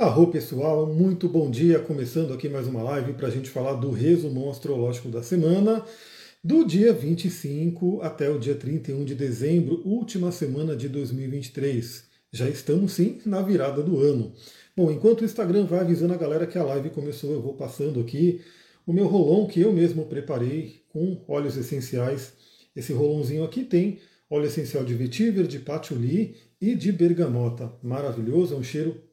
Arro pessoal, muito bom dia. Começando aqui mais uma live para a gente falar do resumo astrológico da semana, do dia 25 até o dia 31 de dezembro, última semana de 2023. Já estamos sim na virada do ano. Bom, enquanto o Instagram vai avisando a galera que a live começou, eu vou passando aqui o meu rolão que eu mesmo preparei com óleos essenciais. Esse rolãozinho aqui tem óleo essencial de vetiver, de patchouli e de bergamota. Maravilhoso, é um cheiro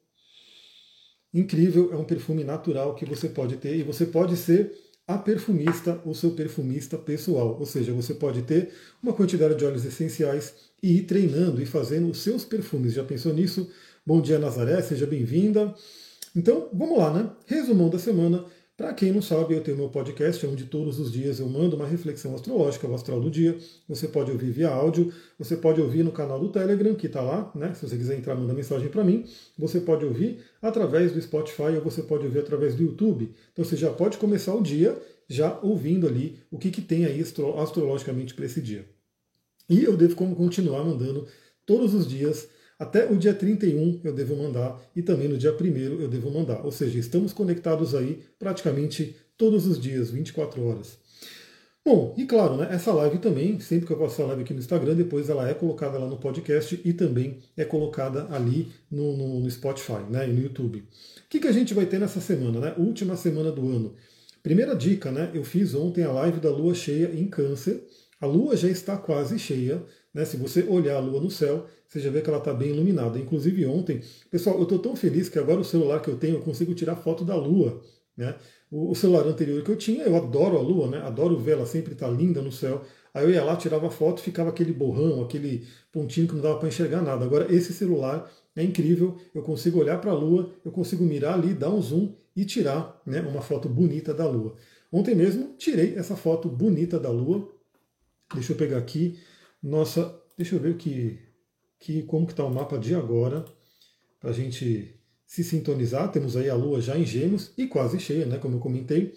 incrível, é um perfume natural que você pode ter e você pode ser a perfumista, o seu perfumista pessoal. Ou seja, você pode ter uma quantidade de óleos essenciais e ir treinando e fazendo os seus perfumes. Já pensou nisso? Bom dia, Nazaré, seja bem-vinda. Então, vamos lá, né? Resumão da semana. Para quem não sabe, eu tenho meu podcast, onde todos os dias eu mando uma reflexão astrológica, o astral do dia. Você pode ouvir via áudio, você pode ouvir no canal do Telegram, que está lá, né? Se você quiser entrar, manda mensagem para mim. Você pode ouvir através do Spotify ou você pode ouvir através do YouTube. Então você já pode começar o dia já ouvindo ali o que, que tem aí astrologicamente para esse dia. E eu devo continuar mandando todos os dias até o dia 31 eu devo mandar e também no dia 1 eu devo mandar. Ou seja, estamos conectados aí praticamente todos os dias, 24 horas. Bom, e claro, né, essa live também, sempre que eu faço a live aqui no Instagram, depois ela é colocada lá no podcast e também é colocada ali no, no, no Spotify né, e no YouTube. O que, que a gente vai ter nessa semana, né? Última semana do ano. Primeira dica, né? Eu fiz ontem a live da lua cheia em Câncer. A lua já está quase cheia. Né? Se você olhar a lua no céu, você já vê que ela está bem iluminada. Inclusive ontem, pessoal, eu estou tão feliz que agora o celular que eu tenho eu consigo tirar foto da lua. Né? O, celular anterior que eu tinha, eu adoro a lua, né? adoro ver ela sempre estar tá linda no céu. Aí eu ia lá, tirava foto, ficava aquele borrão, aquele pontinho que não dava para enxergar nada. Agora esse celular é incrível, eu consigo olhar para a lua, eu consigo mirar ali, dar um zoom e tirar né, uma foto bonita da lua. Ontem mesmo tirei essa foto bonita da lua. Deixa eu pegar aqui. Nossa, deixa eu ver o que que como que está o mapa de agora, para a gente se sintonizar. Temos aí a Lua já em gêmeos e quase cheia, né, como eu comentei.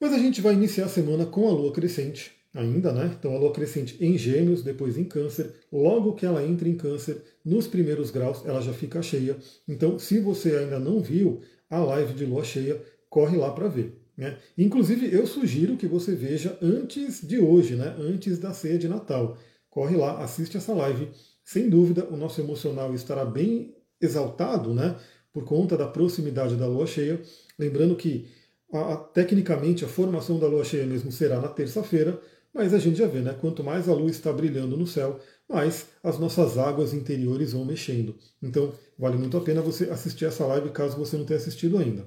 Mas a gente vai iniciar a semana com a Lua crescente ainda, né? Então a Lua crescente em gêmeos, depois em câncer. Logo que ela entra em câncer, nos primeiros graus, ela já fica cheia. Então, se você ainda não viu a live de Lua cheia, corre lá para ver. Né? Inclusive, eu sugiro que você veja antes de hoje, né? antes da ceia de Natal. Corre lá, assiste essa live sem dúvida, o nosso emocional estará bem exaltado, né? Por conta da proximidade da lua cheia. Lembrando que, a, a, tecnicamente, a formação da lua cheia mesmo será na terça-feira, mas a gente já vê, né? Quanto mais a lua está brilhando no céu, mais as nossas águas interiores vão mexendo. Então, vale muito a pena você assistir essa live caso você não tenha assistido ainda.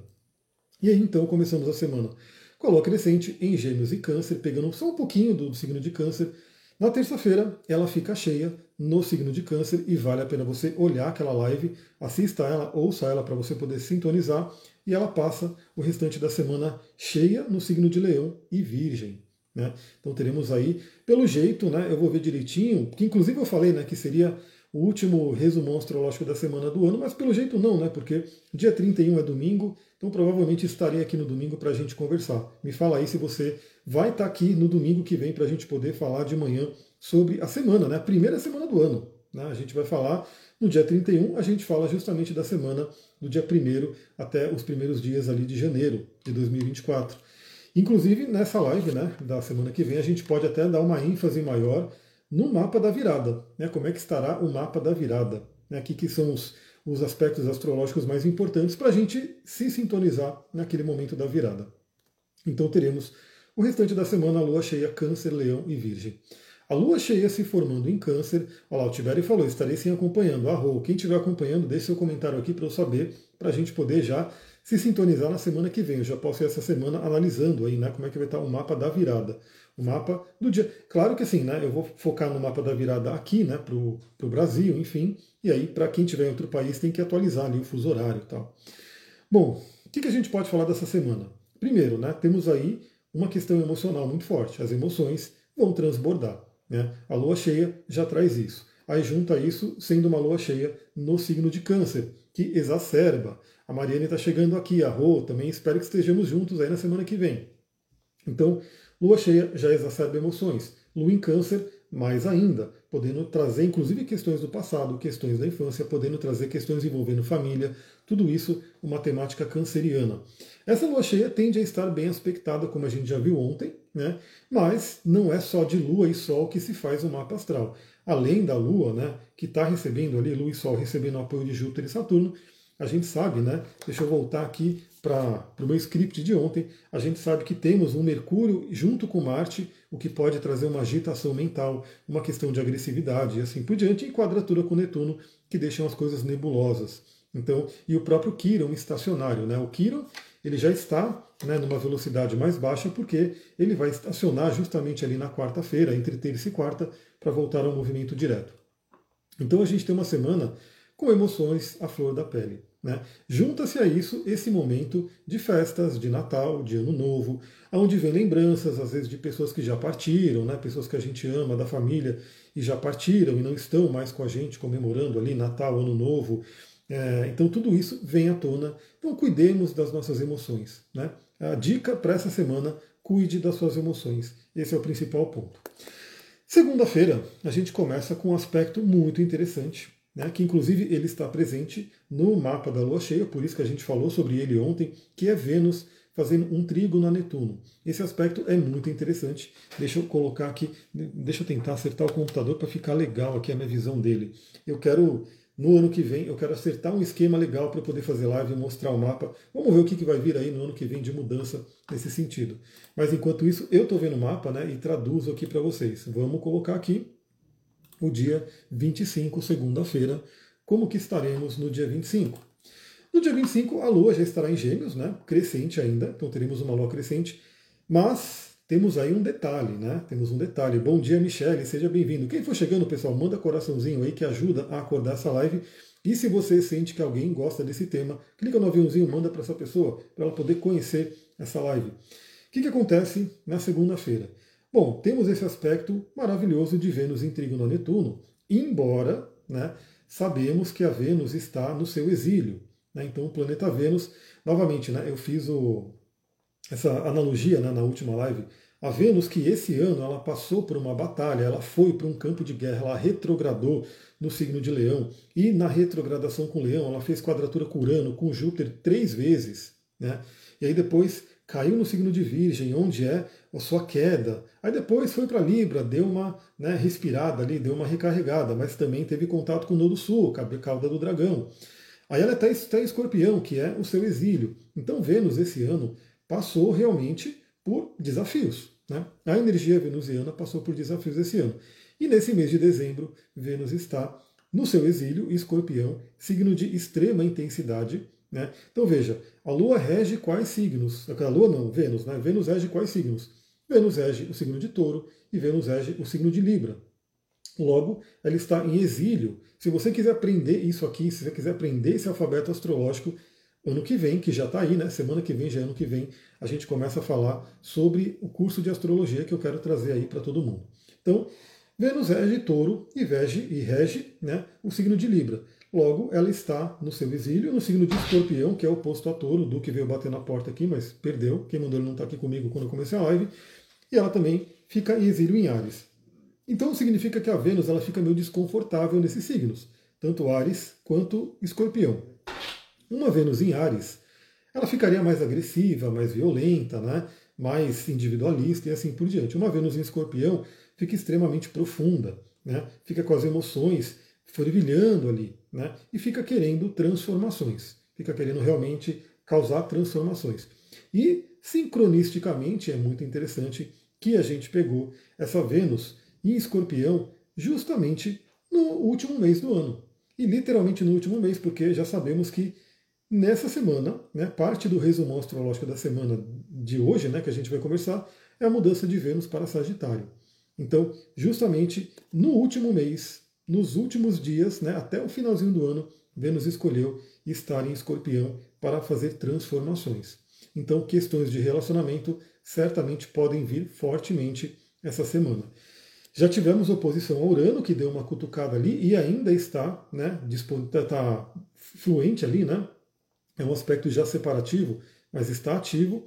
E aí, então, começamos a semana com a lua crescente em Gêmeos e Câncer, pegando só um pouquinho do, signo de Câncer. Na terça-feira, ela fica cheia no signo de câncer e vale a pena você olhar aquela live, assista ela, ouça ela para você poder sintonizar e ela passa o restante da semana cheia no signo de leão e virgem. Né? Então teremos aí, pelo jeito, né, eu vou ver direitinho, que inclusive eu falei né, que seria o último resumo astrológico da semana do ano, mas pelo jeito não, né? Porque dia 31 é domingo, então provavelmente estarei aqui no domingo para a gente conversar. Me fala aí se você vai estar tá aqui no domingo que vem para a gente poder falar de manhã sobre a semana, né? a primeira semana do ano. Né? A gente vai falar no dia 31, a gente fala justamente da semana do dia 1 até os primeiros dias ali de janeiro de 2024. Inclusive, nessa live né, da semana que vem, a gente pode até dar uma ênfase maior no mapa da virada. Né, como é que estará o mapa da virada? Né, aqui que são os, os aspectos astrológicos mais importantes para a gente se sintonizar naquele momento da virada. Então teremos o restante da semana a lua cheia, câncer, leão e virgem. A lua cheia se formando em câncer. Olha lá, o Tibério falou, estarei sim acompanhando. Arro, quem estiver acompanhando, deixe seu comentário aqui para eu saber, para a gente poder já se sintonizar na semana que vem. Eu já posso ir essa semana analisando aí, né, como é que vai estar o mapa da virada. O mapa do dia. Claro que assim, né, eu vou focar no mapa da virada aqui, né, para o Brasil, enfim. E aí, para quem estiver em outro país, tem que atualizar ali o fuso horário e tal. Bom, o que, que a gente pode falar dessa semana? Primeiro, né, temos aí uma questão emocional muito forte. As emoções vão transbordar. Né? A lua cheia já traz isso. Aí junta isso sendo uma lua cheia no signo de câncer, que exacerba. A Mariane está chegando aqui, a Rô, também espero que estejamos juntos aí na semana que vem. Então, lua cheia já exacerba emoções. Lua em câncer, mais ainda. podendo trazer inclusive questões do passado, questões da infância, podendo trazer questões envolvendo família, tudo isso uma temática canceriana. Essa lua cheia tende a estar bem aspectada, como a gente já viu ontem, né? mas não é só de lua e sol que se faz o mapa astral. Além da lua, né, que está recebendo ali, lua e sol recebendo apoio de Júpiter e Saturno, a gente sabe, né? Deixa eu voltar aqui para o meu script de ontem. A gente sabe que temos um Mercúrio junto com Marte, o que pode trazer uma agitação mental, uma questão de agressividade e assim por diante, e quadratura com Netuno, que deixam as coisas nebulosas. Então, e o próprio Quiron estacionário, né? O Quiron ele já está né, numa velocidade mais baixa, porque ele vai estacionar justamente ali na quarta-feira, entre terça e quarta, para voltar ao movimento direto. Então a gente tem uma semana com emoções à flor da pele. Né? Junta-se a isso esse momento de festas, de Natal, de Ano Novo, onde vem lembranças, às vezes, de pessoas que já partiram, né? pessoas que a gente ama, da família, e já partiram e não estão mais com a gente comemorando ali Natal, Ano Novo. É, então tudo isso vem à tona. Então cuidemos das nossas emoções. Né? A dica para essa semana, cuide das suas emoções. Esse é o principal ponto. Segunda-feira, a gente começa com um aspecto muito interessante né, que inclusive ele está presente no mapa da Lua cheia, por isso que a gente falou sobre ele ontem, que é Vênus fazendo um trígono a Netuno. Esse aspecto é muito interessante. Deixa eu colocar aqui, deixa eu tentar acertar o computador para ficar legal aqui a minha visão dele. Eu quero, no ano que vem, eu quero acertar um esquema legal para poder fazer live e mostrar o mapa. Vamos ver o que, que vai vir aí no ano que vem de mudança nesse sentido. Mas enquanto isso, eu estou vendo o mapa né, e traduzo aqui para vocês. Vamos colocar aqui o dia 25, segunda-feira, como que estaremos no dia 25. No dia 25, a Lua já estará em Gêmeos, né? crescente ainda, então teremos uma Lua crescente, mas temos aí um detalhe, né? Temos um detalhe. Bom dia, Michele, seja bem-vindo. Quem for chegando, pessoal, manda coraçãozinho aí que ajuda a acordar essa live. E se você sente que alguém gosta desse tema, clica no aviãozinho, manda para essa pessoa, para ela poder conhecer essa live. O que, que acontece na segunda-feira? Bom, temos esse aspecto maravilhoso de Vênus em trígono a Netuno, embora né, sabemos que a Vênus está no seu exílio. Né, então o planeta Vênus, novamente, né, eu fiz o, essa analogia né, na última live, a Vênus que esse ano ela passou por uma batalha, ela foi para um campo de guerra, ela retrogradou no signo de Leão, e na retrogradação com Leão ela fez quadratura com Urano, com Júpiter três vezes. Né, e aí depois caiu no signo de Virgem, onde é a sua queda. Aí depois foi para Libra, deu uma né, respirada ali, deu uma recarregada, mas também teve contato com o Nodo Sul, a cauda do dragão. Aí ela está em escorpião, que é o seu exílio. Então Vênus esse ano passou realmente por desafios. Né? A energia venusiana passou por desafios esse ano. E nesse mês de dezembro, Vênus está no seu exílio, escorpião, signo de extrema intensidade, né? Então veja, a Lua rege quais signos? A Lua não, Vênus, né? Vênus rege quais signos? Vênus rege o signo de touro e Vênus rege o signo de Libra. Logo, ela está em exílio. Se você quiser aprender isso aqui, se você quiser aprender esse alfabeto astrológico, ano que vem, que já está aí, né? Semana que vem, já é ano que vem, a gente começa a falar sobre o curso de astrologia que eu quero trazer aí para todo mundo. Então, Vênus rege touro e rege, e rege né, o signo de Libra. Logo, ela está no seu exílio, no signo de escorpião, que é oposto a touro. O Duque veio bater na porta aqui, mas perdeu. Quem mandou ele não está aqui comigo quando eu comecei a live. E ela também fica em exílio em Ares. Então significa que a Vênus ela fica meio desconfortável nesses signos, tanto Ares quanto Escorpião. Uma Vênus em Ares, ela ficaria mais agressiva, mais violenta, né? mais individualista e assim por diante. Uma Vênus em Escorpião fica extremamente profunda, né? fica com as emoções fervilhando ali, né? E fica querendo transformações, fica querendo realmente causar transformações. E sincronisticamente é muito interessante que a gente pegou essa Vênus em Escorpião justamente no último mês do ano. E literalmente no último mês, porque já sabemos que nessa semana, né, parte do resumo astrológico da semana de hoje, né, que a gente vai conversar, é a mudança de Vênus para Sagitário. Então, justamente no último mês nos últimos dias, né, até o finalzinho do ano, Vênus escolheu estar em escorpião para fazer transformações. Então, questões de relacionamento certamente podem vir fortemente essa semana. Já tivemos oposição a Urano, que deu uma cutucada ali e ainda está, né, está tá fluente ali, né? É um aspecto já separativo, mas está ativo.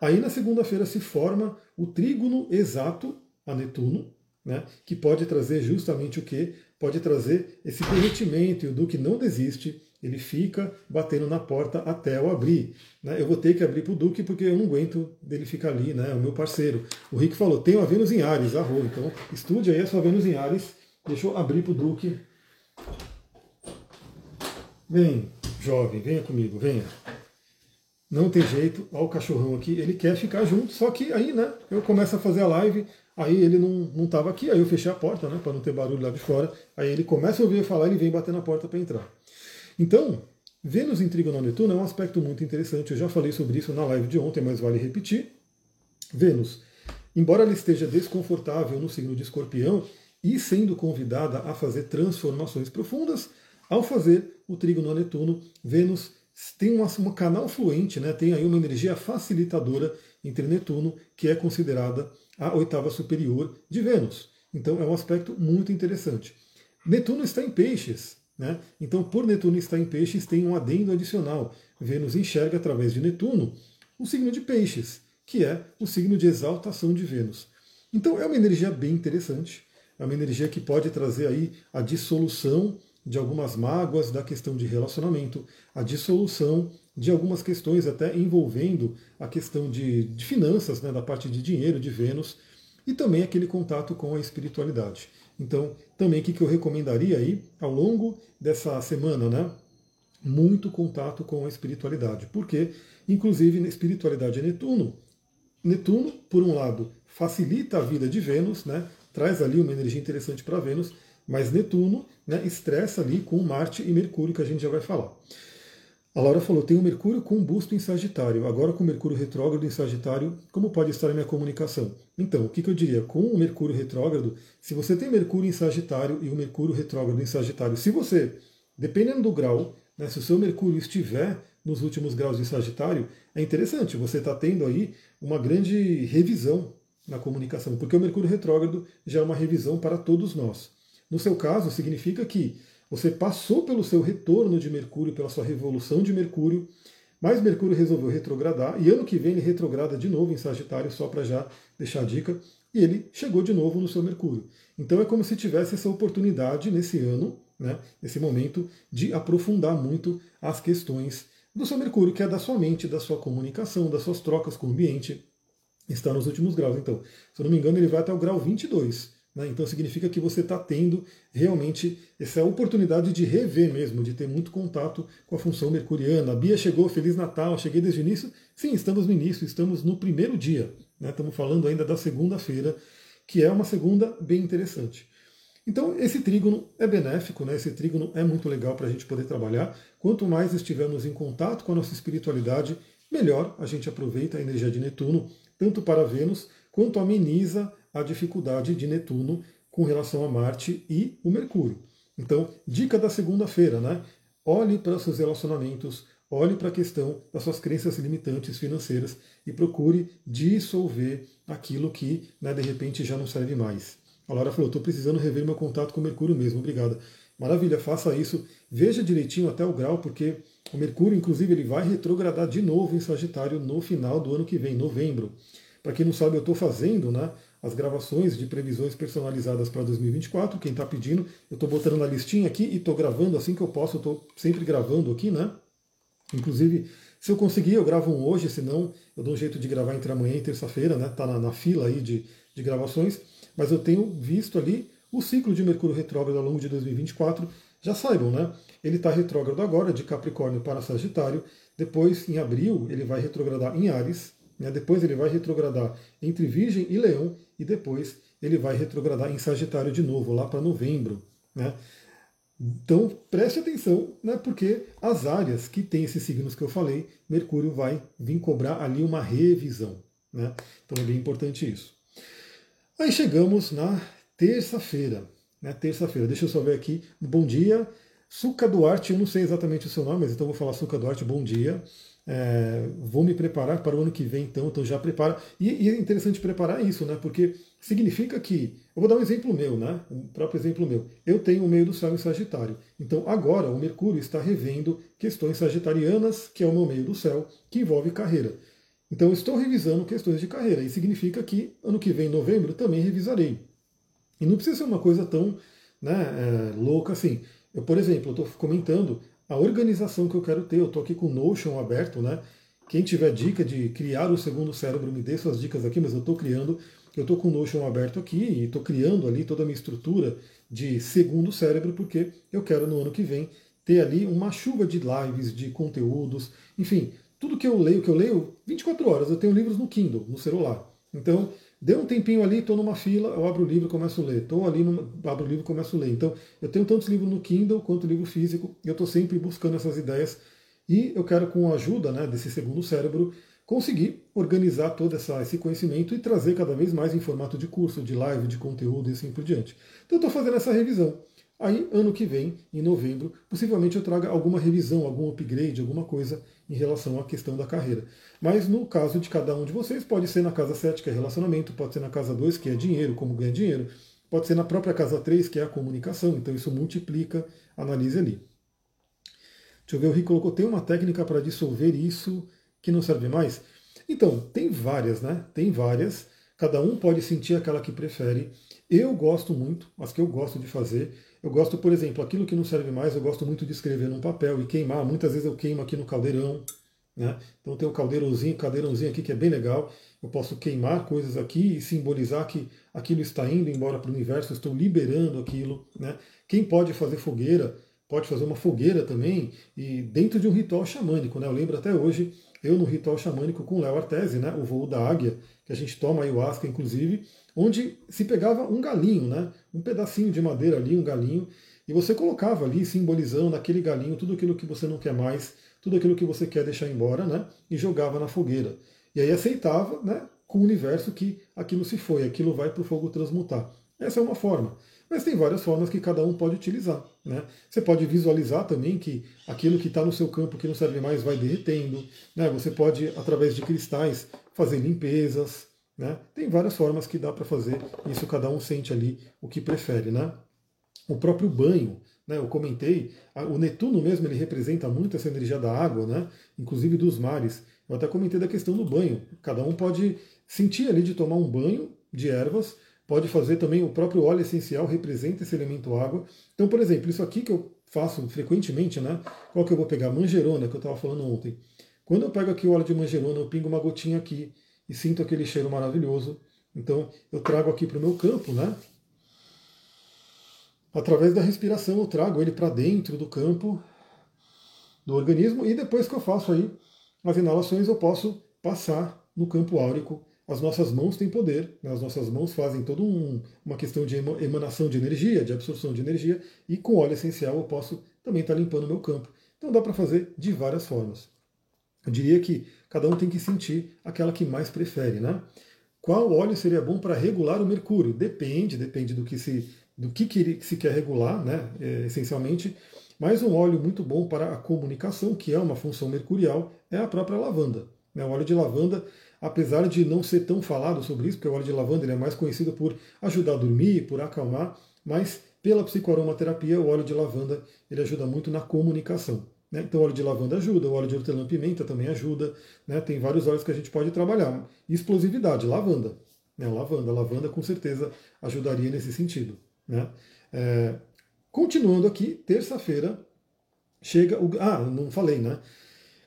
Aí na segunda-feira se forma o trígono exato a Netuno, né, que pode trazer justamente o que? Pode trazer esse derretimento, e o Duque não desiste, ele fica batendo na porta até eu abrir. Né? Eu vou ter que abrir para o Duque porque eu não aguento dele ficar ali, né? o meu parceiro. O Rick falou, tem a Vênus em Ares. Então estude aí a sua Vênus em Ares. Deixa eu abrir para o Duque. Vem, jovem, venha comigo, venha. Não tem jeito, olha o cachorrão aqui, ele quer ficar junto, só que aí, né, eu começo a fazer a live, aí ele não estava aqui, aí eu fechei a porta, né, para não ter barulho lá de fora, aí ele começa a ouvir eu falar, ele vem bater na porta para entrar. Então, Vênus em Trígono Netuno é um aspecto muito interessante, eu já falei sobre isso na live de ontem, mas vale repetir. Vênus, embora ela esteja desconfortável no signo de escorpião e sendo convidada a fazer transformações profundas, ao fazer o trígono a Netuno, Vênus tem um, um canal fluente, né, tem aí uma energia facilitadora entre Netuno, que é considerada a oitava superior de Vênus. Então é um aspecto muito interessante. Netuno está em peixes, né? Então, por Netuno estar em peixes, tem um adendo adicional. Vênus enxerga através de Netuno o signo de peixes, que é o signo de exaltação de Vênus. Então é uma energia bem interessante, é uma energia que pode trazer aí a dissolução de algumas mágoas da questão de relacionamento, a dissolução de algumas questões até envolvendo a questão de, de finanças, né, da parte de dinheiro de Vênus, e também aquele contato com a espiritualidade. Então, também o que eu recomendaria aí ao longo dessa semana, né? Muito contato com a espiritualidade. Porque, inclusive, na espiritualidade é Netuno. Netuno, por um lado, facilita a vida de Vênus, né? Traz ali uma energia interessante para Vênus, mas Netuno né, estressa ali com Marte e Mercúrio, que a gente já vai falar. A Laura falou: tem o Mercúrio com busto em Sagitário. Agora, com o Mercúrio retrógrado em Sagitário, como pode estar a minha comunicação? Então, o que, que eu diria? Com o Mercúrio retrógrado, se você tem Mercúrio em Sagitário e o Mercúrio retrógrado em Sagitário, se você, dependendo do grau, né, se o seu Mercúrio estiver nos últimos graus de Sagitário, é interessante, você está tendo aí uma grande revisão na comunicação, porque o Mercúrio retrógrado já é uma revisão para todos nós. No seu caso, significa que você passou pelo seu retorno de Mercúrio, pela sua revolução de Mercúrio, mas Mercúrio resolveu retrogradar, e ano que vem ele retrograda de novo em Sagitário, só para já deixar a dica, e ele chegou de novo no seu Mercúrio. Então é como se tivesse essa oportunidade nesse ano, né, nesse momento, de aprofundar muito as questões do seu Mercúrio, que é da sua mente, da sua comunicação, das suas trocas com o ambiente. Está nos últimos graus. Então, se eu não me engano, ele vai até o grau 22. Né? Então significa que você está tendo realmente essa oportunidade de rever mesmo, de ter muito contato com a função mercuriana. A Bia chegou, Feliz Natal, cheguei desde o início. Sim, estamos no início, estamos no primeiro dia. Né? Estamos falando ainda da segunda-feira, que é uma segunda bem interessante. Então, esse trígono é benéfico, né? esse trígono é muito legal para a gente poder trabalhar. Quanto mais estivermos em contato com a nossa espiritualidade, melhor a gente aproveita a energia de Netuno, tanto para Vênus, quanto ameniza a dificuldade de Netuno com relação a Marte e o Mercúrio. Então, dica da segunda-feira, né? Olhe para seus relacionamentos, olhe para a questão das suas crenças limitantes financeiras e procure dissolver aquilo que, né, de repente, já não serve mais. A Laura falou: estou precisando rever meu contato com o Mercúrio mesmo, obrigada. Maravilha, faça isso. Veja direitinho até o grau, porque o Mercúrio, inclusive, ele vai retrogradar de novo em Sagitário no final do ano que vem, novembro. Para quem não sabe, eu estou fazendo né, as gravações de previsões personalizadas para 2024. Quem está pedindo, eu estou botando na listinha aqui e estou gravando assim que eu posso. Estou sempre gravando aqui, né? Inclusive, se eu conseguir, eu gravo um hoje, senão eu dou um jeito de gravar entre amanhã e terça-feira, né? Está na, na, fila aí de, de gravações. Mas eu tenho visto ali o ciclo de Mercúrio retrógrado ao longo de 2024. Já saibam, né? Ele está retrógrado agora, de Capricórnio para Sagitário. Depois, em abril, ele vai retrogradar em Ares. Né? Depois ele vai retrogradar entre Virgem e Leão e depois ele vai retrogradar em Sagitário de novo, lá para novembro. Né? Então preste atenção, né, porque as áreas que tem esses signos que eu falei, Mercúrio vai vir cobrar ali uma revisão. Né? Então é bem importante isso. Aí chegamos na terça-feira. Né, terça-feira, deixa eu só ver aqui. Bom dia. Suca Duarte, eu não sei exatamente o seu nome, mas então vou falar Suca Duarte, bom dia. É, vou me preparar para o ano que vem, então, então já prepara. E, e, é interessante preparar isso, né? Porque significa que. Eu vou dar um exemplo meu, né? Um próprio exemplo meu. Eu tenho o meio do céu em Sagitário. Então agora o Mercúrio está revendo questões sagitarianas, que é o meu meio do céu, que envolve carreira. Então estou revisando questões de carreira. E significa que ano que vem, em novembro, também revisarei. E não precisa ser uma coisa tão né, é, louca assim. Eu, por exemplo, estou comentando a organização que eu quero ter. Eu estou aqui com o Notion aberto, né? Quem tiver dica de criar o segundo cérebro, me dê suas dicas aqui, mas eu estou criando. Eu estou com o Notion aberto aqui e estou criando ali toda a minha estrutura de segundo cérebro, porque eu quero no ano que vem ter ali uma chuva de lives, de conteúdos, enfim, tudo que eu leio, que eu leio 24 horas, eu tenho livros no Kindle, no celular. Então, deu um tempinho ali, estou numa fila, eu abro o livro e começo a ler. Estou ali, numa, abro o livro e começo a ler. Então, eu tenho tantos livros no Kindle quanto livro físico, e eu estou sempre buscando essas ideias. E eu quero, com a ajuda né, desse segundo cérebro, conseguir organizar todo essa, esse conhecimento e trazer cada vez mais em formato de curso, de live, de conteúdo e assim por diante. Então, estou fazendo essa revisão. Aí, ano que vem, em novembro, possivelmente eu traga alguma revisão, algum upgrade, alguma coisa em relação à questão da carreira. Mas no caso de cada um de vocês, pode ser na casa 7, que é relacionamento, pode ser na casa 2, que é dinheiro, como ganhar dinheiro, pode ser na própria casa 3, que é a comunicação, então isso multiplica, analise ali. Deixa eu ver, o Rico colocou, tem uma técnica para dissolver isso que não serve mais? Então, tem várias, né? Tem várias. Cada um pode sentir aquela que prefere. Eu gosto muito, as que eu gosto de fazer. Eu gosto, por exemplo, aquilo que não serve mais, eu gosto muito de escrever num papel e queimar. Muitas vezes eu queimo aqui no caldeirão. Né? Então tem o caldeirãozinho, caldeirãozinho aqui que é bem legal. Eu posso queimar coisas aqui e simbolizar que aquilo está indo embora para o universo, eu estou liberando aquilo. Né? Quem pode fazer fogueira, pode fazer uma fogueira também, e dentro de um ritual xamânico. Né? Eu lembro até hoje, eu no ritual xamânico com Léo Artese, né? o voo da águia, que a gente toma ayahuasca, inclusive, onde se pegava um galinho, né? um pedacinho de madeira ali, um galinho, e você colocava ali, simbolizando aquele galinho, tudo aquilo que você não quer mais, tudo aquilo que você quer deixar embora, né? e jogava na fogueira. E aí aceitava né, com o universo que aquilo se foi, aquilo vai para o fogo transmutar. Essa é uma forma. Mas tem várias formas que cada um pode utilizar. Né? Você pode visualizar também que aquilo que está no seu campo que não serve mais vai derretendo. Né? Você pode, através de cristais, fazer limpezas. Né? Tem várias formas que dá para fazer. Isso cada um sente ali o que prefere. Né? O próprio banho, né? eu comentei, o Netuno mesmo ele representa muito essa energia da água, né? inclusive dos mares. Eu até comentei da questão do banho. Cada um pode sentir ali de tomar um banho de ervas pode fazer também o próprio óleo essencial, representa esse elemento água. Então, por exemplo, isso aqui que eu faço frequentemente, né? Qual que eu vou pegar? Manjerona, que eu estava falando ontem. Quando eu pego aqui o óleo de manjerona, eu pingo uma gotinha aqui e sinto aquele cheiro maravilhoso. Então, eu trago aqui para o meu campo, né? Através da respiração, eu trago ele para dentro do campo do organismo e depois que eu faço aí as inalações, eu posso passar no campo áurico as nossas mãos têm poder, né? as nossas mãos fazem toda um, uma questão de emanação de energia, de absorção de energia, e com óleo essencial eu posso também estar limpando o meu campo. Então dá para fazer de várias formas. Eu diria que cada um tem que sentir aquela que mais prefere, né? Qual óleo seria bom para regular o mercúrio? Depende, depende do que se, do que, se quer regular, né? É, essencialmente. Mas um óleo muito bom para a comunicação, que é uma função mercurial, é a própria lavanda. Né? O óleo de lavanda apesar de não ser tão falado sobre isso, porque o óleo de lavanda é mais conhecido por ajudar a dormir, por acalmar, mas pela psicoaromaterapia, o óleo de lavanda ele ajuda muito na comunicação. Né? Então, óleo de lavanda ajuda, o óleo de hortelã-pimenta também ajuda, né? tem vários óleos que a gente pode trabalhar. Explosividade, lavanda. Né? Lavanda, lavanda com certeza ajudaria nesse sentido. Né? É, continuando aqui, terça-feira chega o. Ah, não falei, né?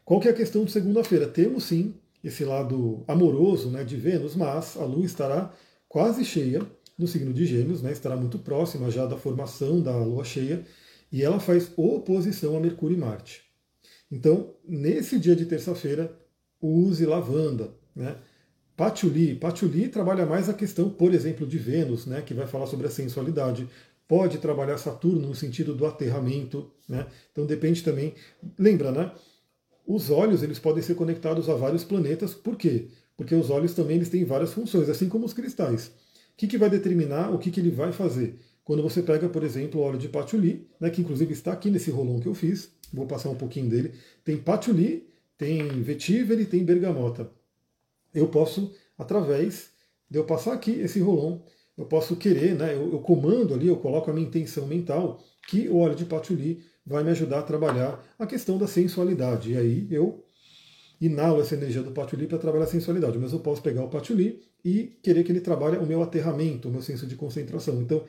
Qual que é a questão de segunda-feira? Temos sim esse lado amoroso né, de Vênus, mas a Lua estará quase cheia no signo de Gêmeos, né, estará muito próxima já da formação da Lua cheia, e ela faz oposição a Mercúrio e Marte. Então, nesse dia de terça-feira, use lavanda. Né? Patchouli. Patchouli trabalha mais a questão, por exemplo, de Vênus, né, que vai falar sobre a sensualidade. Pode trabalhar Saturno no sentido do aterramento. Né? Então depende também. Lembra, né? Os olhos eles podem ser conectados a vários planetas, por quê? Porque os olhos também eles têm várias funções, assim como os cristais. O que, que vai determinar o que, que ele vai fazer? Quando você pega, por exemplo, o óleo de patchouli, né, que inclusive está aqui nesse rolão que eu fiz, vou passar um pouquinho dele, tem patchouli, tem vetiver e tem bergamota. Eu posso, através de eu passar aqui esse rolão, eu posso querer, né, eu, eu comando ali, eu coloco a minha intenção mental que o óleo de patchouli vai me ajudar a trabalhar a questão da sensualidade. E aí eu inalo essa energia do patchouli para trabalhar a sensualidade, mas eu posso pegar o patchouli e querer que ele trabalhe o meu aterramento, o meu senso de concentração. Então,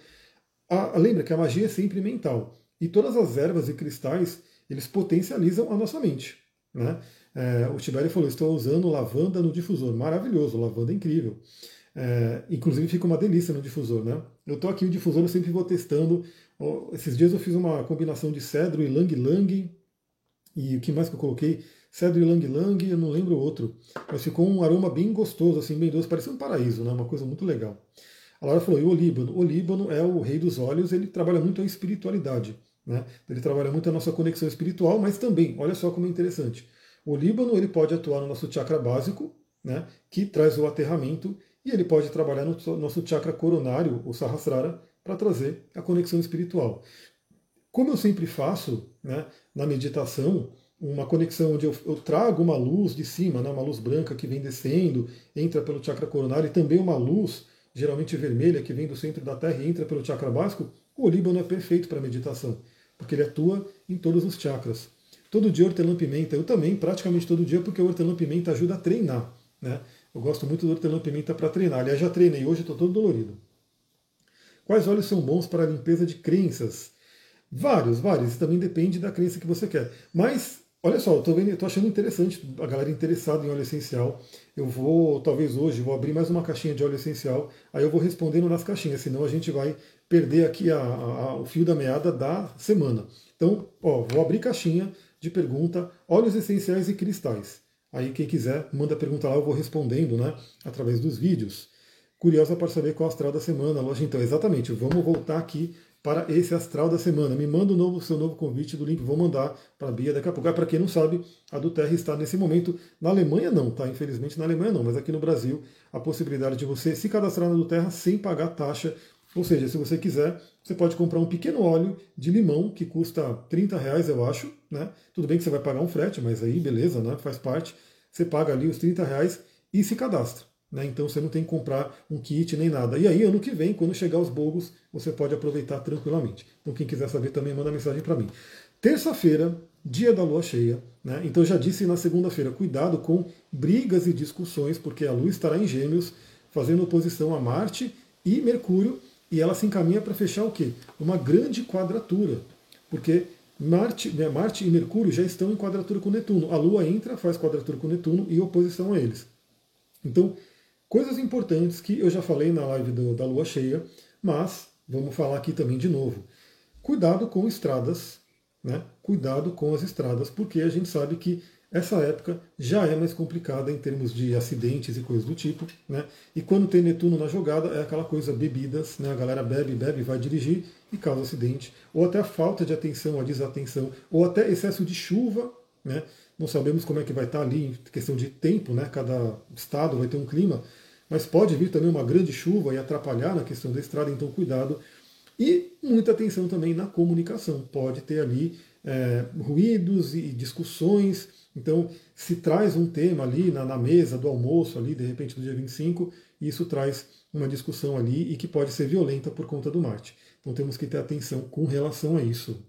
a, lembra que a magia é sempre mental. E todas as ervas e cristais, eles potencializam a nossa mente. Né? É, o Tibério falou, estou usando lavanda no difusor. Maravilhoso, lavanda é incrível. É, inclusive fica uma delícia no difusor, né? Eu estou aqui, o difusor eu sempre vou testando. Esses dias eu fiz uma combinação de cedro e lang-lang. E o que mais que eu coloquei? Cedro e lang-lang, eu não lembro o outro. Mas ficou um aroma bem gostoso, assim, bem doce, parecia um paraíso, né? Uma coisa muito legal. A Laura falou, e o Líbano? O Líbano é o rei dos olhos, ele trabalha muito a espiritualidade. Né? Ele trabalha muito a nossa conexão espiritual, mas também, olha só como é interessante. O Líbano ele pode atuar no nosso chakra básico, né, que traz o aterramento, e ele pode trabalhar no nosso chakra coronário, o Sahasrara, para trazer a conexão espiritual. Como eu sempre faço né, na meditação, uma conexão onde eu, eu, trago uma luz de cima, né, uma luz branca que vem descendo, entra pelo chakra coronário, e também uma luz, geralmente vermelha, que vem do centro da Terra e entra pelo chakra básico, o Líbano é perfeito para meditação, porque ele atua em todos os chakras. Todo dia hortelã-pimenta, eu também, praticamente todo dia, porque o hortelã-pimenta ajuda a treinar. Né? Eu gosto muito do hortelã-pimenta para treinar. Aliás, já treinei hoje, estou todo dolorido. Quais óleos são bons para a limpeza de crenças? Vários, vários. Isso também depende da crença que você quer. Mas Olha só, eu estou achando interessante a galera interessada em óleo essencial. Eu vou, talvez hoje, vou abrir mais uma caixinha de óleo essencial, aí eu vou respondendo nas caixinhas, senão a gente vai perder aqui a, a, o fio da meada da semana. Então, ó, vou abrir caixinha de pergunta, óleos essenciais e cristais. Aí quem quiser, manda pergunta lá, eu vou respondendo, né, através dos vídeos. Curiosa para saber qual astral da semana, loja. Então, exatamente, vamos voltar aqui para esse astral da semana. Me manda o novo, seu novo convite do link, vou mandar para a Bia daqui a pouco. Ah, para quem não sabe, a do Terra está nesse momento. Na Alemanha não, tá? Infelizmente na Alemanha não, mas aqui no Brasil a possibilidade de você se cadastrar na do Terra sem pagar taxa. Ou seja, se você quiser, você pode comprar um pequeno óleo de limão que custa 30 reais, eu acho. Né? Tudo bem que você vai pagar um frete, mas aí beleza, né? faz parte. Você paga ali os 30 reais e se cadastra. Né? Então você não tem que comprar um kit nem nada. E aí, ano que vem, quando chegar os bogos, você pode aproveitar tranquilamente. Então, quem quiser saber também, manda mensagem para mim. Terça-feira, dia da lua cheia. Né? Então, já disse na segunda-feira, cuidado com brigas e discussões, porque a lua estará em Gêmeos, fazendo oposição a Marte e Mercúrio, e ela se encaminha para fechar o quê? Uma grande quadratura. Porque Marte, né, Marte e Mercúrio já estão em quadratura com Netuno. A Lua entra, faz quadratura com Netuno e oposição a eles. Então, Coisas importantes que eu já falei na live do, da lua cheia, mas vamos falar aqui também de novo. Cuidado com estradas, né? Cuidado com as estradas, porque a gente sabe que essa época já é mais complicada em termos de acidentes e coisas do tipo, né? E quando tem Netuno na jogada, é aquela coisa bebidas, né? A galera bebe, bebe, vai dirigir e causa acidente, ou até a falta de atenção, a desatenção, ou até excesso de chuva, né? Não sabemos como é que vai estar ali em questão de tempo, né? Cada estado vai ter um clima, mas pode vir também uma grande chuva e atrapalhar na questão da estrada, então cuidado. E muita atenção também na comunicação. Pode ter ali é, ruídos e discussões. Então, se traz um tema ali na, na, mesa do almoço, ali, de repente, do dia 25, isso traz uma discussão ali e que pode ser violenta por conta do Marte. Então, temos que ter atenção com relação a isso.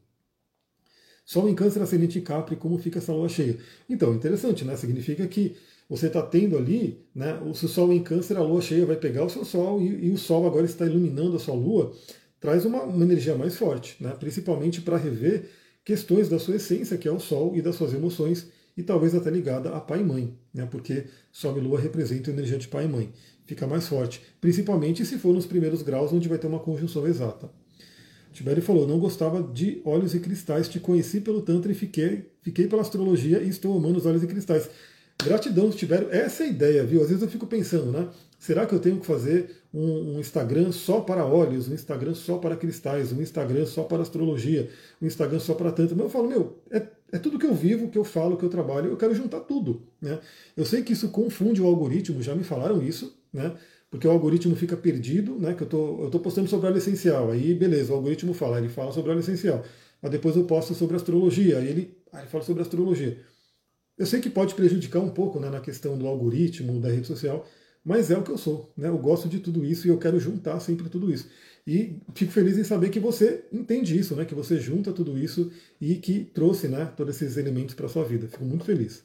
Sol em Câncer, Ascendente Capri, como fica essa lua cheia? Então, interessante, né? Significa que você está tendo ali, né, o seu Sol em Câncer, a Lua cheia vai pegar o seu Sol e, e o Sol agora está iluminando a sua Lua, traz uma, uma energia mais forte, né, principalmente para rever questões da sua essência, que é o Sol, e das suas emoções, e talvez até ligada a pai e mãe, né, porque Sol e Lua representam a energia de pai e mãe. Fica mais forte, principalmente se for nos primeiros graus, onde vai ter uma conjunção exata. Tibério falou, não gostava de óleos e cristais, te conheci pelo Tantra e fiquei, fiquei pela astrologia e estou amando os óleos e cristais. Gratidão, Tibério. Essa é a ideia, viu? Às vezes eu fico pensando, né? Será que eu tenho que fazer um, um, Instagram só para óleos, um Instagram só para cristais, um Instagram só para astrologia, um Instagram só para tanto? Mas eu falo, meu, é, é tudo que eu vivo, que eu falo, que eu trabalho, eu quero juntar tudo. Né? Eu sei que isso confunde o algoritmo, já me falaram isso, né? Porque o algoritmo fica perdido, né? Que eu tô, eu tô postando sobre óleo essencial. Aí, beleza, o algoritmo fala, ele fala sobre óleo essencial. Mas depois eu posto sobre astrologia, aí ele, aí ele fala sobre astrologia. Eu sei que pode prejudicar um pouco né, na questão do algoritmo, da rede social, mas é o que eu sou. Né? Eu gosto de tudo isso e eu quero juntar sempre tudo isso. E fico feliz em saber que você entende isso, né? que você junta tudo isso e que trouxe né, todos esses elementos para sua vida. Fico muito feliz.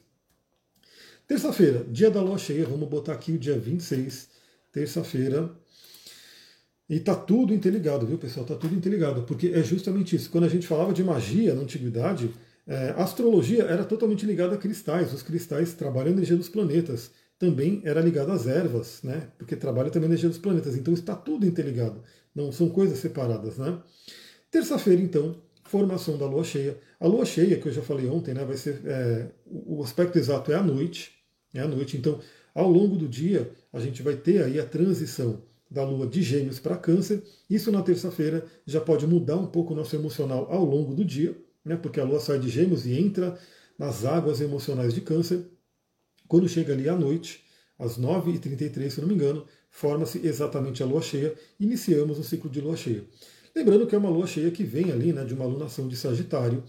Terça-feira, dia da lua cheia, vamos botar aqui o dia 26, terça-feira. E tá tudo interligado, viu, pessoal? Tá tudo interligado, porque é justamente isso. Quando a gente falava de magia na antiguidade, é, a astrologia era totalmente ligada a cristais. Os cristais trabalham a energia dos planetas. Também era ligado às ervas, né? Porque trabalha também a energia dos planetas. Então está tudo interligado. Não são coisas separadas, né? Terça-feira, então, formação da lua cheia. A lua cheia, que eu já falei ontem, né, vai ser. É, o aspecto exato é à noite. É à noite. Então, ao longo do dia, a gente vai ter aí a transição da lua de gêmeos para câncer. Isso na terça-feira já pode mudar um pouco o nosso emocional ao longo do dia, né, porque a lua sai de gêmeos e entra nas águas emocionais de câncer. Quando chega ali à noite, às 9h33, se não me engano, forma-se exatamente a lua cheia. Iniciamos o ciclo de lua cheia. Lembrando que é uma lua cheia que vem ali né, de uma alunação de Sagitário,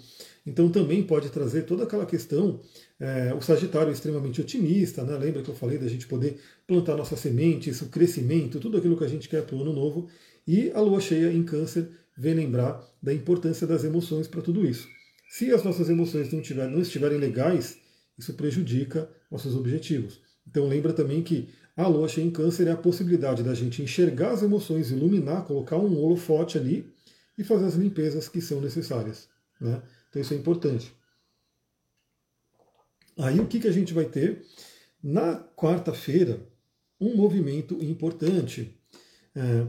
então também pode trazer toda aquela questão. É, o Sagitário é extremamente otimista, né? lembra que eu falei da gente poder plantar nossas sementes, o crescimento, tudo aquilo que a gente quer para o ano novo. E a lua cheia em Câncer vem lembrar da importância das emoções para tudo isso. Se as nossas emoções não, tiver, não estiverem legais, isso prejudica nossos objetivos. Então lembra também que a lua cheia em câncer é a possibilidade da gente enxergar as emoções, iluminar, colocar um holofote ali e fazer as limpezas que são necessárias. Né? Então isso é importante. Aí o que, que a gente vai ter? Na quarta-feira, um movimento importante. É,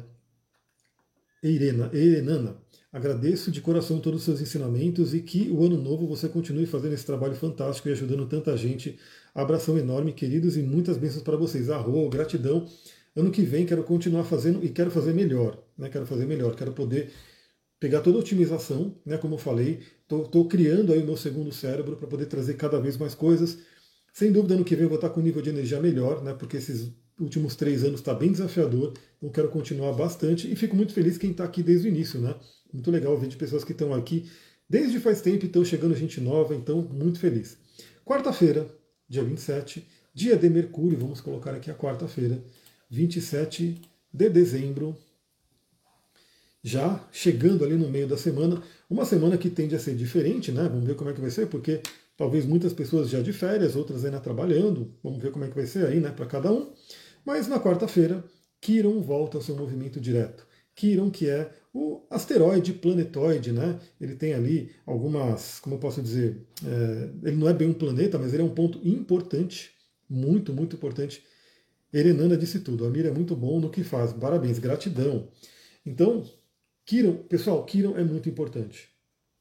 Irena, Irenana, agradeço de coração todos os seus ensinamentos e que o ano novo você continue fazendo esse trabalho fantástico e ajudando tanta gente Abração enorme, queridos, e muitas bênçãos para vocês. Arro, gratidão. Ano que vem quero continuar fazendo e quero fazer melhor. Né? Quero fazer melhor, quero poder pegar toda a otimização, né? como eu falei, estou criando aí o meu segundo cérebro para poder trazer cada vez mais coisas. Sem dúvida, ano que vem eu vou estar com um nível de energia melhor, né? porque esses últimos três anos está bem desafiador, então quero continuar bastante e fico muito feliz quem está aqui desde o início. Né? Muito legal ver de pessoas que estão aqui desde faz tempo e estão chegando gente nova, então muito feliz. Quarta-feira, dia 27, dia de Mercúrio, vamos colocar aqui a quarta-feira, 27 de dezembro, já chegando ali no meio da semana, uma semana que tende a ser diferente, né? Vamos ver como é que vai ser, porque talvez muitas pessoas já de férias, outras ainda trabalhando, vamos ver como é que vai ser aí, né, para cada um. Mas na quarta-feira, Quiron volta ao seu movimento direto. Quiron, que é o asteroide planetoide, né? Ele tem ali algumas, como eu posso dizer, é, ele não é bem um planeta, mas ele é um ponto importante, muito, muito importante. Erenana disse tudo, Amir é muito bom no que faz, parabéns, gratidão. Então, Kiron, pessoal, Kiron é muito importante.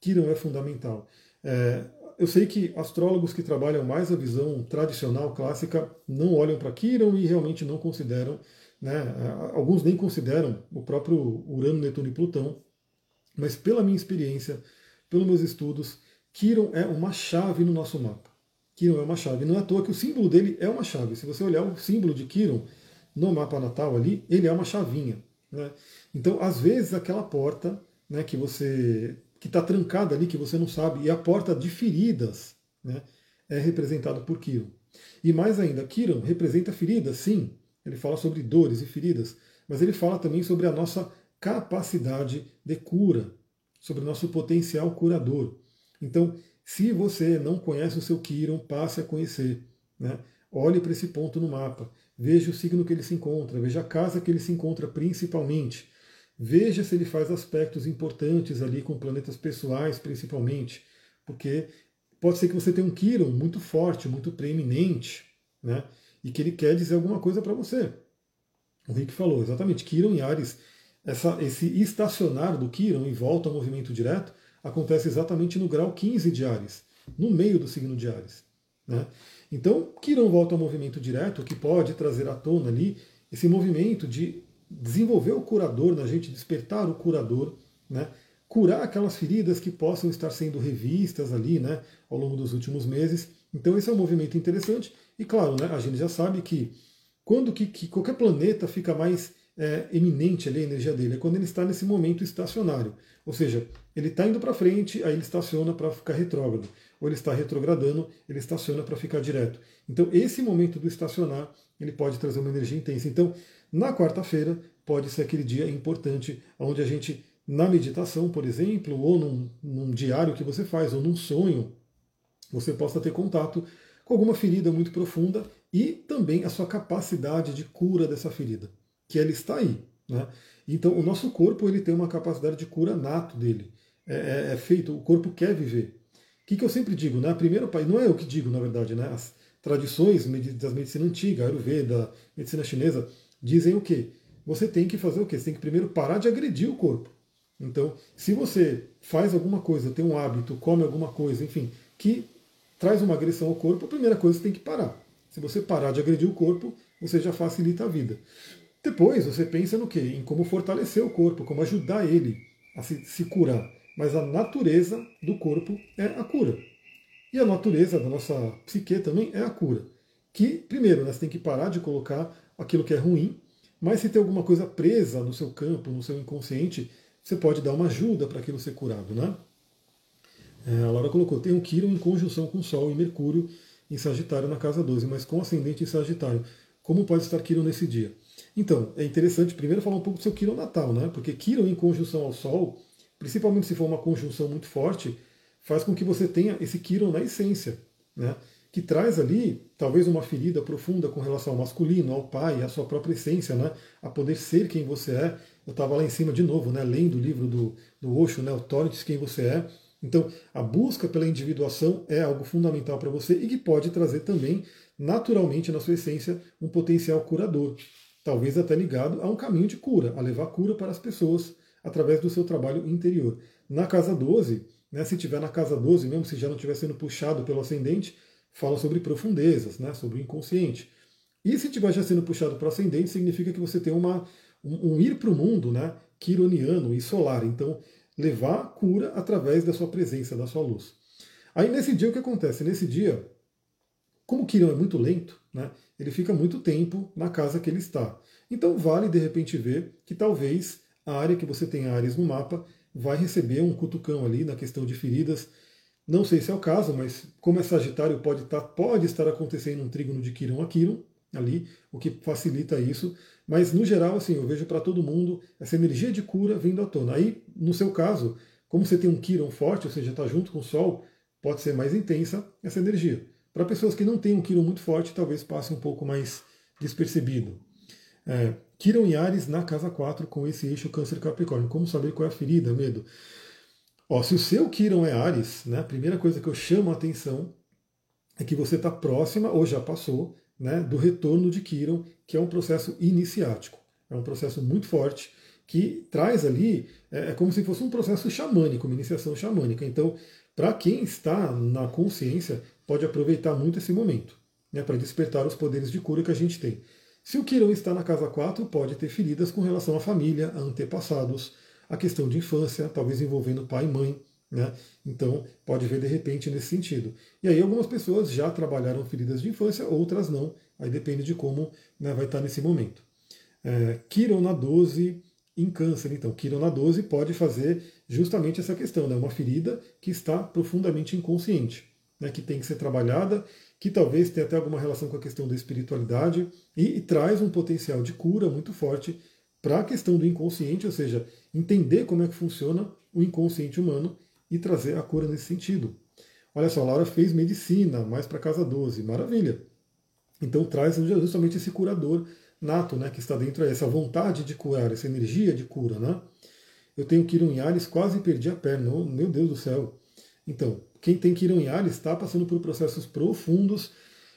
Kiron é fundamental. É, eu sei que astrólogos que trabalham mais a visão tradicional, clássica, não olham para Kiron e realmente não consideram né? Alguns nem consideram o próprio Urano, Netuno e Plutão, mas pela minha experiência, pelos meus estudos, Quiron é uma chave no nosso mapa. Quiron é uma chave. Não é à toa que o símbolo dele é uma chave. Se você olhar o símbolo de Quiron no mapa natal ali, ele é uma chavinha. Né? Então, às vezes, aquela porta né, que você que está trancada ali, que você não sabe, e a porta de feridas né, é representada por Quiron. E mais ainda, Quiron representa feridas, sim, ele fala sobre dores e feridas, mas ele fala também sobre a nossa capacidade de cura, sobre o nosso potencial curador. Então, se você não conhece o seu Kiron, passe a conhecer. Né? Olhe para esse ponto no mapa, veja o signo que ele se encontra, veja a casa que ele se encontra principalmente. Veja se ele faz aspectos importantes ali com planetas pessoais, principalmente, porque pode ser que você tenha um Kiron muito forte, muito preeminente, né? e que ele quer dizer alguma coisa para você. O Rick falou, exatamente, Kiron em Ares, essa, esse estacionar do Kiron em volta ao movimento direto acontece exatamente no grau 15 de Ares, no meio do signo de Ares. Né? Então, Kiron volta ao movimento direto, que pode trazer à tona ali esse movimento de desenvolver o curador na gente, despertar o curador, né? curar aquelas feridas que possam estar sendo revistas ali né, ao longo dos últimos meses. Então, esse é um movimento interessante e claro, né, a gente já sabe que quando que, que qualquer planeta fica mais é, eminente ali a energia dele, é quando ele está nesse momento estacionário. Ou seja, ele está indo para frente, aí ele estaciona para ficar retrógrado. Ou ele está retrogradando, ele estaciona para ficar direto. Então, esse momento do estacionar, ele pode trazer uma energia intensa. Então, na quarta-feira, pode ser aquele dia importante onde a gente, na meditação, por exemplo, ou num, num diário que você faz, ou num sonho, você possa ter contato com alguma ferida muito profunda e também a sua capacidade de cura dessa ferida, que ela está aí. Né? Então, o nosso corpo ele tem uma capacidade de cura nato dele. É, é, é feito, o corpo quer viver. O que, que eu sempre digo? Né? A primeira, não é eu que digo, na verdade, né? as tradições das medicina antiga, Ayurveda, medicina chinesa, dizem o quê? Você tem que fazer o quê? Você tem que primeiro parar de agredir o corpo. Então, se você faz alguma coisa, tem um hábito, come alguma coisa, enfim, que traz uma agressão ao corpo, a primeira coisa você tem que parar. Se você parar de agredir o corpo, você já facilita a vida. Depois você pensa no quê? Em como fortalecer o corpo, como ajudar ele a se, se curar. Mas a natureza do corpo é a cura. E a natureza da nossa psique também é a cura. Que, primeiro, né, você tem que parar de colocar aquilo que é ruim, mas se tem alguma coisa presa no seu campo, no seu inconsciente, você pode dar uma ajuda para aquilo ser curado. Né? É, a Laura colocou, tem um Quiron em conjunção com Sol e Mercúrio em Sagitário na casa 12, mas com ascendente em Sagitário. Como pode estar Quiron nesse dia? Então, é interessante primeiro falar um pouco do seu Quiron natal, né? Porque Quiron em conjunção ao Sol, principalmente se for uma conjunção muito forte, faz com que você tenha esse Quiron na essência, né? Que traz ali talvez uma ferida profunda com relação ao masculino, ao pai, à sua própria essência, né? A poder ser quem você é. Eu estava lá em cima de novo, né? Lendo o livro do, do Osho, né? O Torrents, Quem Você É. Então, a busca pela individuação é algo fundamental para você e que pode trazer também, naturalmente, na sua essência, um potencial curador. Talvez até ligado a um caminho de cura, a levar cura para as pessoas através do seu trabalho interior. Na casa 12, né, se tiver na casa 12, mesmo se já não estiver sendo puxado pelo ascendente, fala sobre profundezas, né, sobre o inconsciente. E se estiver já sendo puxado para o ascendente, significa que você tem uma, um, um ir para o mundo né, quironiano e solar. Então, levar cura através da sua presença, da sua luz. Aí nesse dia o que acontece? Nesse dia, como Quirão é muito lento, né, ele fica muito tempo na casa que ele está. Então vale de repente ver que talvez a área que você tem Ares no mapa vai receber um cutucão ali na questão de feridas. Não sei se é o caso, mas como é Sagitário, pode, estar, tá, pode estar acontecendo um trígono de Quirão a Quirón ali, o que facilita isso. Mas no geral, assim, eu vejo para todo mundo essa energia de cura vindo à tona. Aí, no seu caso, como você tem um Quirón forte, ou seja, está junto com o Sol, pode ser mais intensa essa energia. Para pessoas que não têm um Quirón muito forte, talvez passe um pouco mais despercebido. É, e Ares na casa 4 com esse eixo Câncer Capricórnio. Como saber qual é a ferida, medo? Ó, se o seu Quirón é Ares, né, a primeira coisa que eu chamo a atenção é que você está próxima, ou já passou, né, do retorno de Quirón, que é um processo iniciático. É um processo muito forte que traz ali, é, é como se fosse um processo xamânico, uma iniciação xamânica. Então, para quem está na consciência, pode aproveitar muito esse momento, né, para despertar os poderes de cura que a gente tem. Se o Quirão está na casa 4, pode ter feridas com relação à família, a antepassados, a questão de infância, talvez envolvendo pai e mãe, né? Então, pode ver de repente nesse sentido. E aí, algumas pessoas já trabalharam feridas de infância, outras não. Aí depende de como né, vai estar nesse momento. É, Kiron na 12 em câncer. Então, Kiron na 12 pode fazer justamente essa questão, né? uma ferida que está profundamente inconsciente, né? que tem que ser trabalhada, que talvez tenha até alguma relação com a questão da espiritualidade e, e traz um potencial de cura muito forte para a questão do inconsciente, ou seja, entender como é que funciona o inconsciente humano e trazer a cura nesse sentido. Olha só, Laura fez medicina, mais para casa 12, maravilha. Então traz justamente esse curador nato, né, que está dentro essa vontade de curar, essa energia de cura, né? Eu tenho Kiron em Ares, quase perdi a perna, oh, meu Deus do céu. Então, quem tem Kiron Ares está passando por processos profundos.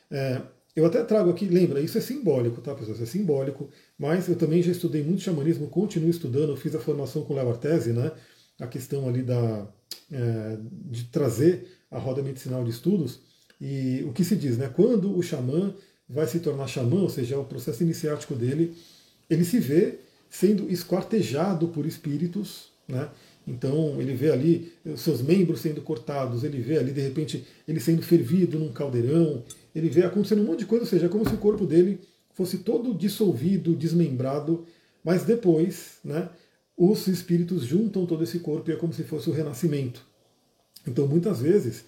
É, eu até trago aqui, lembra, isso é simbólico, tá, pessoal? Isso é simbólico, mas eu também já estudei muito xamanismo, continuo estudando, fiz a formação com Léo Artese, né? A questão ali da, é, de trazer a roda medicinal de estudos. E o que se diz, né? Quando o xamã vai se tornar xamã, ou seja, o processo iniciático dele, ele se vê sendo esquartejado por espíritos, né? Então ele vê ali os seus membros sendo cortados, ele vê ali de repente ele sendo fervido num caldeirão, ele vê acontecendo um monte de coisa, ou seja, é como se o corpo dele fosse todo dissolvido, desmembrado, mas depois, né, os espíritos juntam todo esse corpo e é como se fosse o renascimento. Então, muitas vezes,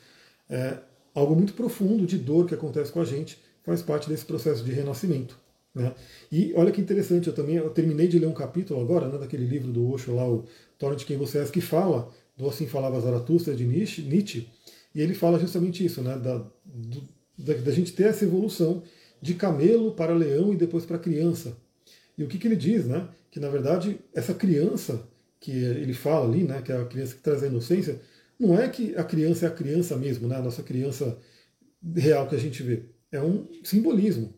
é, algo muito profundo de dor que acontece com a gente faz parte desse processo de renascimento. Né? E olha que interessante, eu também eu terminei de ler um capítulo agora, né, daquele livro do Osho lá, o Torne de Quem Você É, que fala do Assim Falava Zaratustra de Nietzsche, e ele fala justamente isso, né, da, do, da, da gente ter essa evolução de camelo para leão e depois para criança. E o que, que ele diz, né? Que na verdade essa criança que ele fala ali, né? Que é a criança que traz a inocência, não é que a criança é a criança mesmo, né? A nossa criança real que a gente vê. É um simbolismo.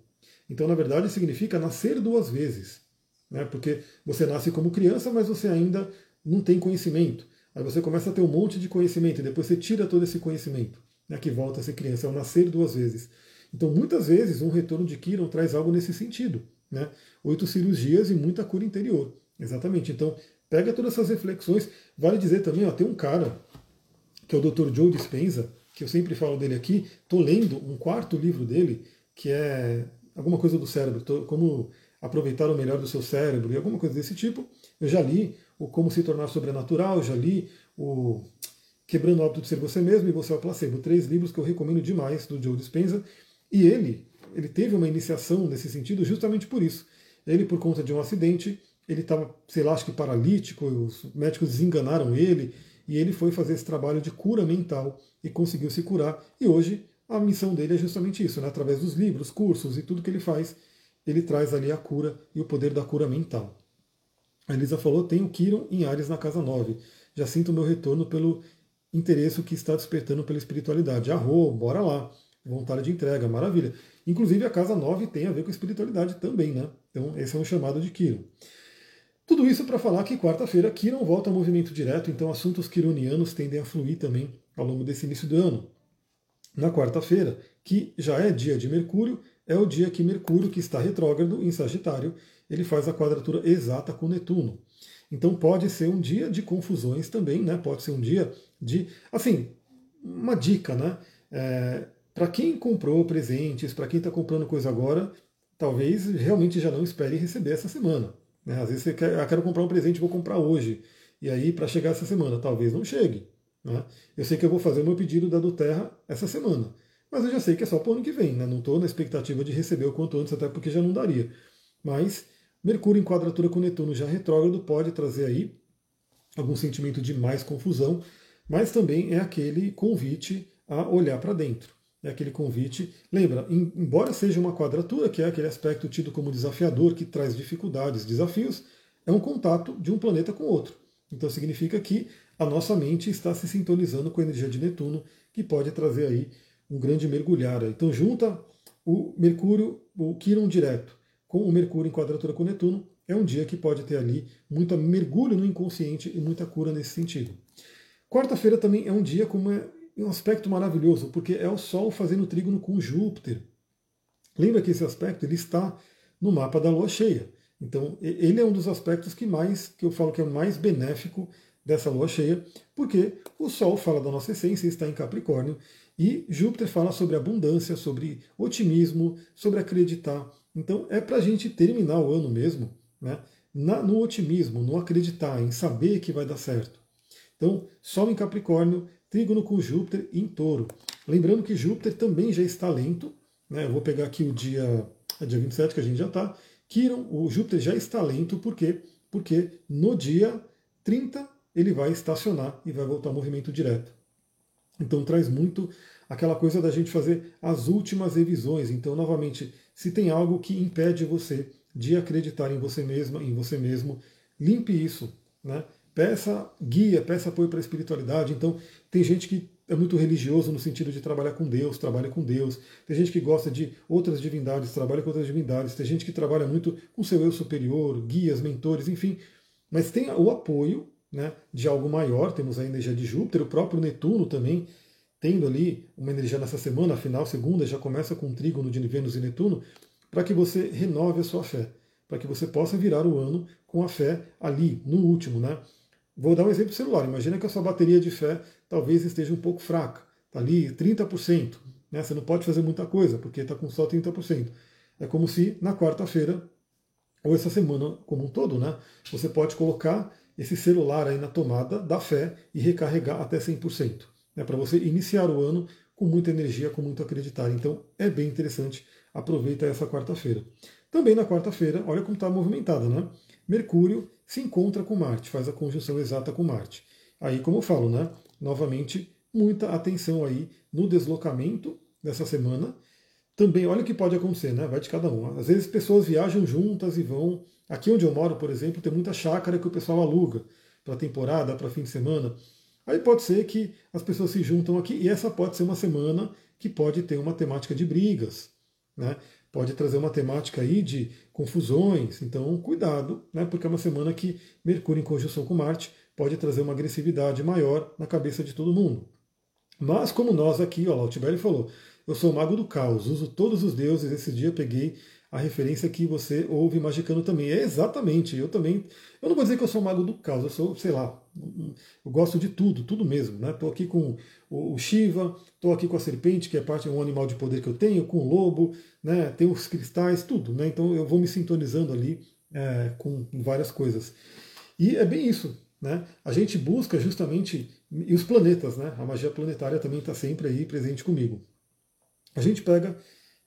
Então, na verdade, significa nascer duas vezes. Né? Porque você nasce como criança, mas você ainda não tem conhecimento. Aí você começa a ter um monte de conhecimento e depois você tira todo esse conhecimento, né? que volta a ser criança. É o nascer duas vezes. Então, muitas vezes, um retorno de Kiron traz algo nesse sentido. Né? Oito cirurgias e muita cura interior. Exatamente. Então, pega todas essas reflexões. Vale dizer também, ó, tem um cara, que é o Dr. Joe Dispenza, que eu sempre falo dele aqui. Estou lendo um quarto livro dele, que é alguma coisa do cérebro, como aproveitar o melhor do seu cérebro e alguma coisa desse tipo. Eu já li o Como se tornar sobrenatural, já li o Quebrando o hábito de ser você mesmo e você é o placebo. Três livros que eu recomendo demais do Joe Dispenza. E ele, ele teve uma iniciação nesse sentido justamente por isso. Ele, por conta de um acidente, ele estava, sei lá, acho que paralítico, os médicos desenganaram ele, e ele foi fazer esse trabalho de cura mental e conseguiu se curar. E hoje a missão dele é justamente isso, né? através dos livros, cursos e tudo que ele faz, ele traz ali a cura e o poder da cura mental. A Elisa falou: tenho Kiron em Ares na casa 9. Já sinto o meu retorno pelo interesse que está despertando pela espiritualidade. Arro, bora lá. Vontade de entrega, maravilha. Inclusive a casa 9 tem a ver com espiritualidade também, né? Então esse é um chamado de Kiron. Tudo isso para falar que quarta-feira Kiron volta ao movimento direto, então assuntos quironianos tendem a fluir também ao longo desse início do ano. Na quarta-feira, que já é dia de Mercúrio, é o dia que Mercúrio, que está retrógrado em Sagitário, ele faz a quadratura exata com Netuno. Então pode ser um dia de confusões também, né? Pode ser um dia de. Assim, uma dica, né? É, para quem comprou presentes, para quem está comprando coisa agora, talvez realmente já não espere receber essa semana. Né? Às vezes você quer, ah, quero comprar um presente, vou comprar hoje. E aí, para chegar essa semana, talvez não chegue. Né? Eu sei que eu vou fazer o meu pedido da Duterra essa semana. Mas eu já sei que é só para o ano que vem. Né? Não estou na expectativa de receber o quanto antes, até porque já não daria. Mas Mercúrio em quadratura com Netuno já retrógrado pode trazer aí algum sentimento de mais confusão, mas também é aquele convite a olhar para dentro. É aquele convite. Lembra, embora seja uma quadratura, que é aquele aspecto tido como desafiador, que traz dificuldades, desafios, é um contato de um planeta com outro. Então significa que a nossa mente está se sintonizando com a energia de Netuno, que pode trazer aí um grande mergulhar. Então junta o Mercúrio, o Quiron direto, com o Mercúrio em quadratura com Netuno, é um dia que pode ter ali muito mergulho no inconsciente e muita cura nesse sentido. Quarta-feira também é um dia como é um aspecto maravilhoso, porque é o Sol fazendo trígono com Júpiter. Lembra que esse aspecto ele está no mapa da Lua cheia. Então, ele é um dos aspectos que mais, que eu falo que é o mais benéfico dessa lua cheia, porque o Sol fala da nossa essência, está em Capricórnio, e Júpiter fala sobre abundância, sobre otimismo, sobre acreditar. Então, é para a gente terminar o ano mesmo né, na, no otimismo, no acreditar, em saber que vai dar certo. Então, Sol em Capricórnio, trígono com Júpiter em touro. Lembrando que Júpiter também já está lento, né, eu vou pegar aqui o dia, é dia 27 que a gente já está, Quiron, o Júpiter já está lento, por quê? Porque no dia 30 ele vai estacionar e vai voltar ao movimento direto. Então traz muito aquela coisa da gente fazer as últimas revisões. Então, novamente, se tem algo que impede você de acreditar em você mesma, em você mesmo, limpe isso. Né? Peça guia, peça apoio para a espiritualidade. Então, tem gente que é muito religioso no sentido de trabalhar com Deus, trabalha com Deus. Tem gente que gosta de outras divindades, trabalha com outras divindades. Tem gente que trabalha muito com seu eu superior, guias, mentores, enfim. Mas tem o apoio né, de algo maior. Temos a energia de Júpiter, o próprio Netuno também tendo ali uma energia nessa semana, afinal, segunda já começa com trígono de Vênus e Netuno, para que você renove a sua fé, para que você possa virar o ano com a fé ali, no último, né? Vou dar um exemplo celular. Imagina que a sua bateria de fé talvez esteja um pouco fraca. Está ali 30%. Né? Você não pode fazer muita coisa, porque está com só 30%. É como se na quarta-feira, ou essa semana como um todo, né? Você pode colocar esse celular aí na tomada da fé e recarregar até 100%. Né? Para você iniciar o ano com muita energia, com muito acreditar. Então é bem interessante. Aproveita essa quarta-feira. Também na quarta-feira, olha como está movimentada, né? Mercúrio se encontra com Marte, faz a conjunção exata com Marte. Aí, como eu falo, né? Novamente, muita atenção aí no deslocamento nessa semana. Também, olha o que pode acontecer, né? Vai de cada um. Às vezes pessoas viajam juntas e vão. Aqui onde eu moro, por exemplo, tem muita chácara que o pessoal aluga para temporada, para fim de semana. Aí pode ser que as pessoas se juntam aqui e essa pode ser uma semana que pode ter uma temática de brigas, né? Pode trazer uma temática aí de confusões, então cuidado, né? Porque é uma semana que Mercúrio em conjunção com Marte pode trazer uma agressividade maior na cabeça de todo mundo. Mas como nós aqui, ó, o Altibelli falou, eu sou mago do caos, uso todos os deuses. Esse dia peguei a referência que você ouve magicando também. É exatamente, eu também. Eu não vou dizer que eu sou mago do caos, eu sou, sei lá, eu gosto de tudo, tudo mesmo. Né? Aqui com o Shiva, estou aqui com a serpente, que é parte de um animal de poder que eu tenho, com o lobo, né? tem os cristais, tudo. Né? Então eu vou me sintonizando ali é, com várias coisas. E é bem isso. Né? A gente busca justamente. E os planetas, né? A magia planetária também está sempre aí presente comigo a gente pega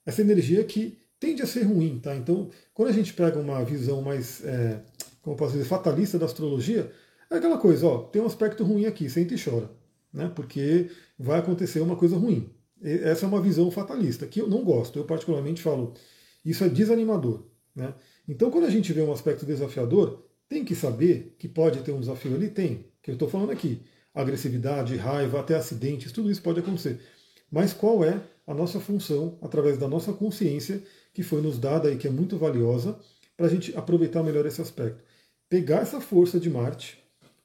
essa energia que tende a ser ruim. Tá? Então, quando a gente pega uma visão mais, é, como posso dizer, fatalista da astrologia, é aquela coisa, ó, tem um aspecto ruim aqui, sente e chora, né? porque vai acontecer uma coisa ruim. Essa é uma visão fatalista, que eu não gosto. Eu particularmente falo, isso é desanimador. Né? Então, quando a gente vê um aspecto desafiador, tem que saber que pode ter um desafio ali? Tem. Que eu estou falando aqui. Agressividade, raiva, até acidentes, tudo isso pode acontecer. Mas qual é a nossa função através da nossa consciência, que foi nos dada e que é muito valiosa, para a gente aproveitar melhor esse aspecto. Pegar essa força de Marte,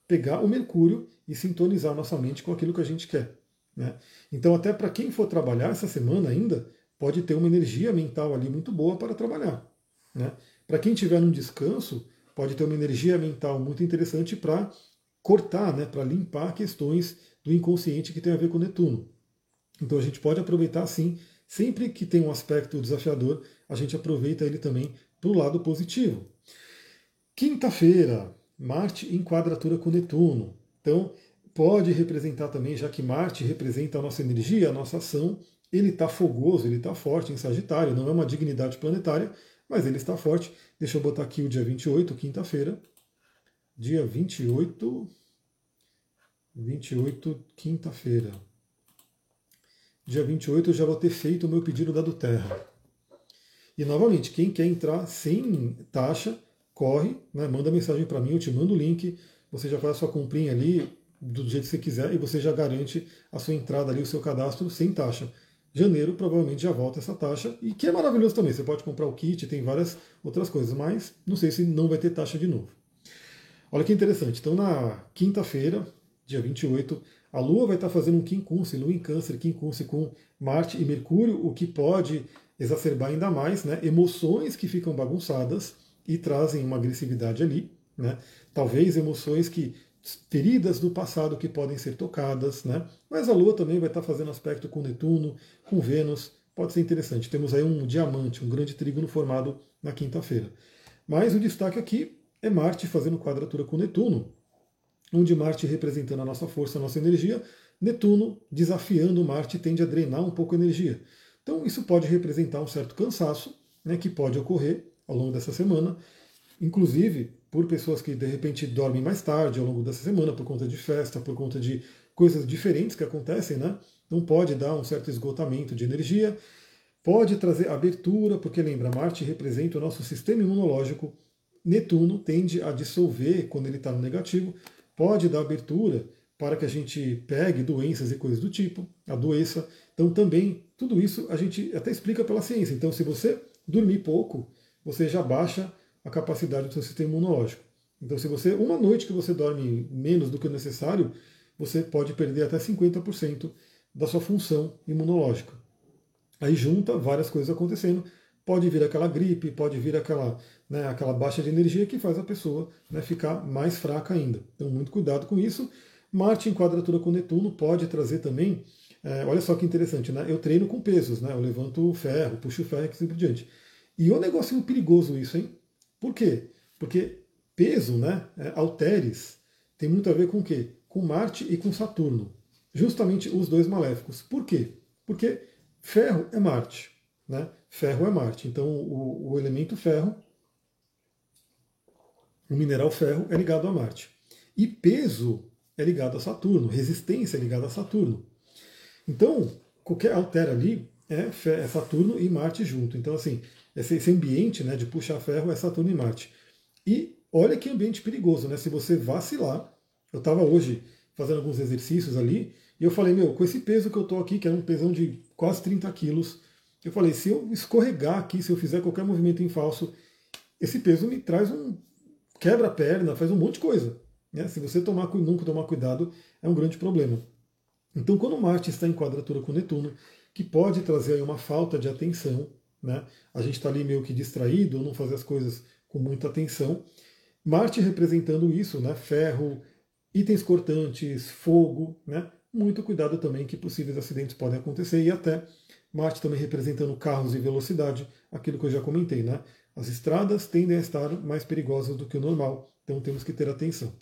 pegar o Mercúrio e sintonizar nossa mente com aquilo que a gente quer. Né? Então, até para quem for trabalhar essa semana ainda, pode ter uma energia mental ali muito boa para trabalhar. Né? Para quem estiver num descanso, pode ter uma energia mental muito interessante para cortar, né, para limpar questões do inconsciente que tem a ver com Netuno. Então a gente pode aproveitar sim, sempre que tem um aspecto desafiador, a gente aproveita ele também para o lado positivo. Quinta-feira, Marte em quadratura com Netuno. Então pode representar também, já que Marte representa a nossa energia, a nossa ação, ele está fogoso, ele está forte em Sagitário, não é uma dignidade planetária, mas ele está forte. Deixa eu botar aqui o dia 28, quinta-feira. Dia 28, 28, quinta-feira. Dia 28 eu já vou ter feito o meu pedido da do Terra. E novamente, quem quer entrar sem taxa, corre, né, manda mensagem para mim, eu te mando o link, você já faz a sua comprinha ali do jeito que você quiser e você já garante a sua entrada ali, o seu cadastro sem taxa. Janeiro provavelmente já volta essa taxa, e que é maravilhoso também. Você pode comprar o kit, tem várias outras coisas, mas não sei se não vai ter taxa de novo. Olha que interessante. Então, na quinta-feira, dia 28, a Lua vai estar fazendo um quincunce, Lua em Câncer, quincunce com Marte e Mercúrio, o que pode exacerbar ainda mais né, emoções que ficam bagunçadas e trazem uma agressividade ali. Né? Talvez emoções que feridas do passado que podem ser tocadas, né? Mas a Lua também vai estar fazendo aspecto com Netuno, com Vênus, pode ser interessante. Temos aí um diamante, um grande trígono formado na quinta-feira. Mas o destaque aqui é Marte fazendo quadratura com Netuno, onde Marte representando a nossa força, a nossa energia, Netuno desafiando Marte tende a drenar um pouco a energia. Então isso pode representar um certo cansaço, né, que pode ocorrer ao longo dessa semana, inclusive por pessoas que de repente dormem mais tarde ao longo dessa semana por conta de festa, por conta de coisas diferentes que acontecem, né? Então pode dar um certo esgotamento de energia, pode trazer abertura, porque lembra, Marte representa o nosso sistema imunológico, Netuno tende a dissolver quando ele está no negativo, pode dar abertura para que a gente pegue doenças e coisas do tipo, a doença. Então também, tudo isso a gente até explica pela ciência. Então se você dormir pouco, você já baixa a capacidade do seu sistema imunológico. Então se você, uma noite que você dorme menos do que o necessário, você pode perder até 50% da sua função imunológica. Aí junta várias coisas acontecendo, pode vir aquela gripe, pode vir aquela, né, aquela baixa de energia que faz a pessoa né, ficar mais fraca ainda. Então, muito cuidado com isso. Marte em quadratura com Netuno pode trazer também. É, olha só que interessante, né? Eu treino com pesos, né? Eu levanto ferro, puxo ferro e assim por diante. E é um negócio perigoso isso, hein? Por quê? Porque peso, né? É, alteres, tem muito a ver com o quê? Com Marte e com Saturno. Justamente os dois maléficos. Por quê? Porque ferro é Marte. Né? Ferro é Marte. Então, o, o elemento ferro, o mineral ferro, é ligado a Marte. E peso é ligado a Saturno, resistência é ligada a Saturno. Então, qualquer altera ali, é, é Saturno e Marte junto. Então, assim, esse ambiente né, de puxar ferro é Saturno e Marte. E olha que ambiente perigoso, né? Se você vacilar, eu estava hoje fazendo alguns exercícios ali, e eu falei, meu, com esse peso que eu estou aqui, que era um pesão de quase 30 quilos, eu falei, se eu escorregar aqui, se eu fizer qualquer movimento em falso, esse peso me traz um quebra a perna, faz um monte de coisa. Né? Se você tomar, nunca tomar cuidado, é um grande problema. Então, quando Marte está em quadratura com Netuno, que pode trazer uma falta de atenção, né? a gente está ali meio que distraído, não fazer as coisas com muita atenção. Marte representando isso, né? ferro, itens cortantes, fogo, né? muito cuidado também que possíveis acidentes podem acontecer e até Marte também representando carros e velocidade, aquilo que eu já comentei, né? As estradas tendem a estar mais perigosas do que o normal, então temos que ter atenção.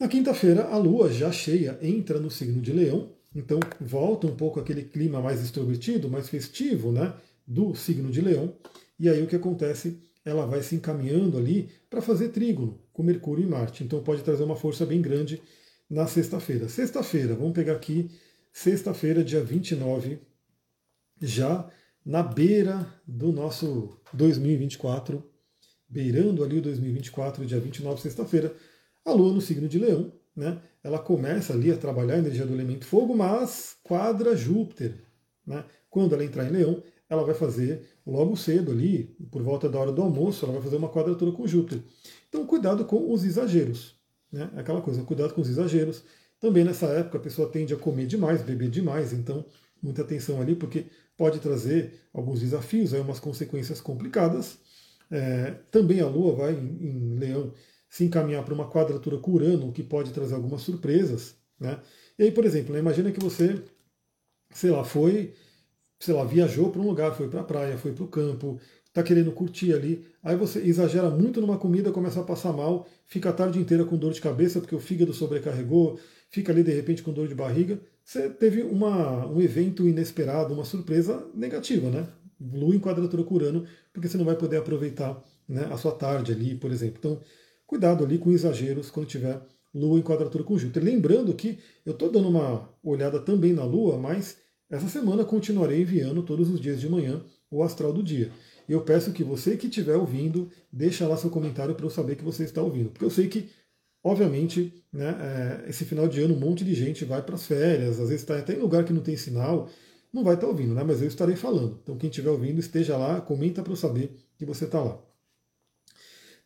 Na quinta-feira, a Lua já cheia entra no signo de Leão, então volta um pouco aquele clima mais extrovertido, mais festivo, né? Do signo de Leão. E aí o que acontece? Ela vai se encaminhando ali para fazer trígono com Mercúrio e Marte. Então pode trazer uma força bem grande na sexta-feira. Sexta-feira, vamos pegar aqui, sexta-feira, dia 29, já na beira do nosso 2024, beirando ali o 2024, dia 29, sexta-feira, a Lua no signo de Leão, né? Ela começa ali a trabalhar a energia do elemento fogo, mas quadra Júpiter, né? Quando ela entrar em Leão, ela vai fazer logo cedo ali, por volta da hora do almoço, ela vai fazer uma quadratura com Júpiter. Então, cuidado com os exageros, né? Aquela coisa, cuidado com os exageros. Também nessa época a pessoa tende a comer demais, beber demais, então muita atenção ali, porque pode trazer alguns desafios, aí umas consequências complicadas. É, também a Lua vai em, em Leão se encaminhar para uma quadratura com Urano, o que pode trazer algumas surpresas. Né? E aí, por exemplo, né, imagina que você, sei lá, foi, sei lá, viajou para um lugar, foi para a praia, foi para o campo, está querendo curtir ali, aí você exagera muito numa comida, começa a passar mal, fica a tarde inteira com dor de cabeça porque o fígado sobrecarregou, fica ali de repente com dor de barriga, você teve uma, um evento inesperado, uma surpresa negativa, né? Lua em quadratura com Urano, porque você não vai poder aproveitar né, a sua tarde ali, por exemplo. Então, cuidado ali com exageros quando tiver Lua em quadratura com Júpiter. Lembrando que eu estou dando uma olhada também na Lua, mas essa semana continuarei enviando todos os dias de manhã o astral do dia. E eu peço que você que estiver ouvindo, deixa lá seu comentário para eu saber que você está ouvindo. Porque eu sei que Obviamente, né, é, esse final de ano um monte de gente vai para as férias, às vezes está até em lugar que não tem sinal, não vai estar tá ouvindo, né, mas eu estarei falando. Então, quem estiver ouvindo, esteja lá, comenta para eu saber que você está lá.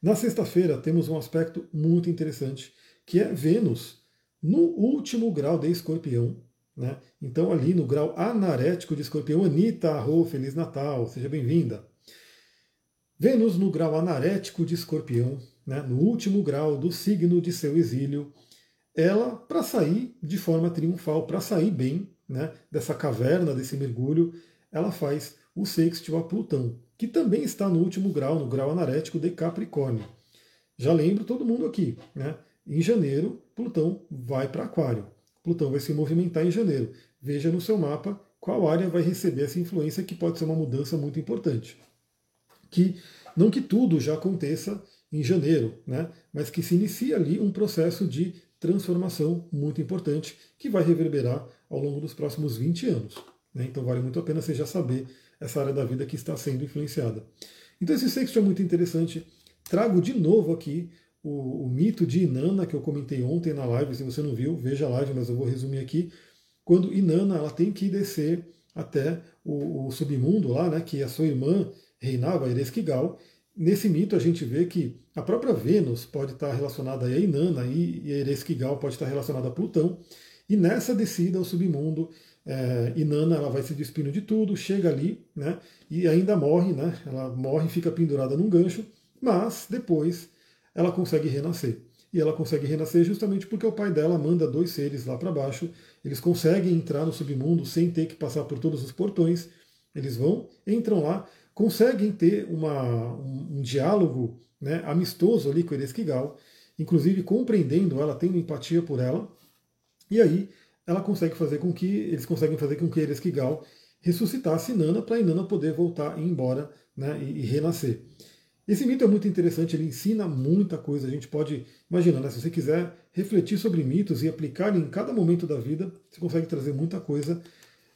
Na sexta-feira, temos um aspecto muito interessante, que é Vênus no último grau de escorpião. Né? Então, ali no grau anarético de escorpião, Anitta, arro, Feliz Natal, seja bem-vinda. Vênus no grau anarético de escorpião, né, no último grau do signo de seu exílio, ela, para sair de forma triunfal, para sair bem né, dessa caverna, desse mergulho, ela faz o sextil a Plutão, que também está no último grau, no grau anarético de Capricórnio. Já lembro todo mundo aqui, né? Em janeiro, Plutão vai para Aquário. Plutão vai se movimentar em janeiro. Veja no seu mapa qual área vai receber essa influência, que pode ser uma mudança muito importante. Que não que tudo já aconteça em janeiro, né? mas que se inicia ali um processo de transformação muito importante que vai reverberar ao longo dos próximos 20 anos. Né? Então vale muito a pena você já saber essa área da vida que está sendo influenciada. Então esse sexto é muito interessante. Trago de novo aqui o, o, mito de Inanna que eu comentei ontem na live. Se você não viu, veja a live, mas eu vou resumir aqui. Quando Inanna ela tem que descer até o, o submundo lá, né, que a sua irmã reinava, Ereskkigal, Nesse mito a gente vê que a própria Vênus pode estar relacionada a Inanna e Ereskkigal pode estar relacionada a Plutão. E nessa descida ao submundo, é, Inanna ela vai se despindo de tudo, chega ali né, e ainda morre, né, ela morre e fica pendurada num gancho, mas depois ela consegue renascer. E ela consegue renascer justamente porque o pai dela manda dois seres lá para baixo, eles conseguem entrar no submundo sem ter que passar por todos os portões, eles vão, entram lá, conseguem ter uma, um, um diálogo né, amistoso ali com Ereskkigal, inclusive compreendendo ela, tendo empatia por ela, e aí ela consegue fazer com que eles conseguem fazer com que Ereskkigal ressuscitasse Inanna para Inanna poder voltar e ir embora né, e, e, renascer. Esse mito é muito interessante, ele ensina muita coisa. A gente pode, imagina, né, se você quiser refletir sobre mitos e aplicar em cada momento da vida, você consegue trazer muita coisa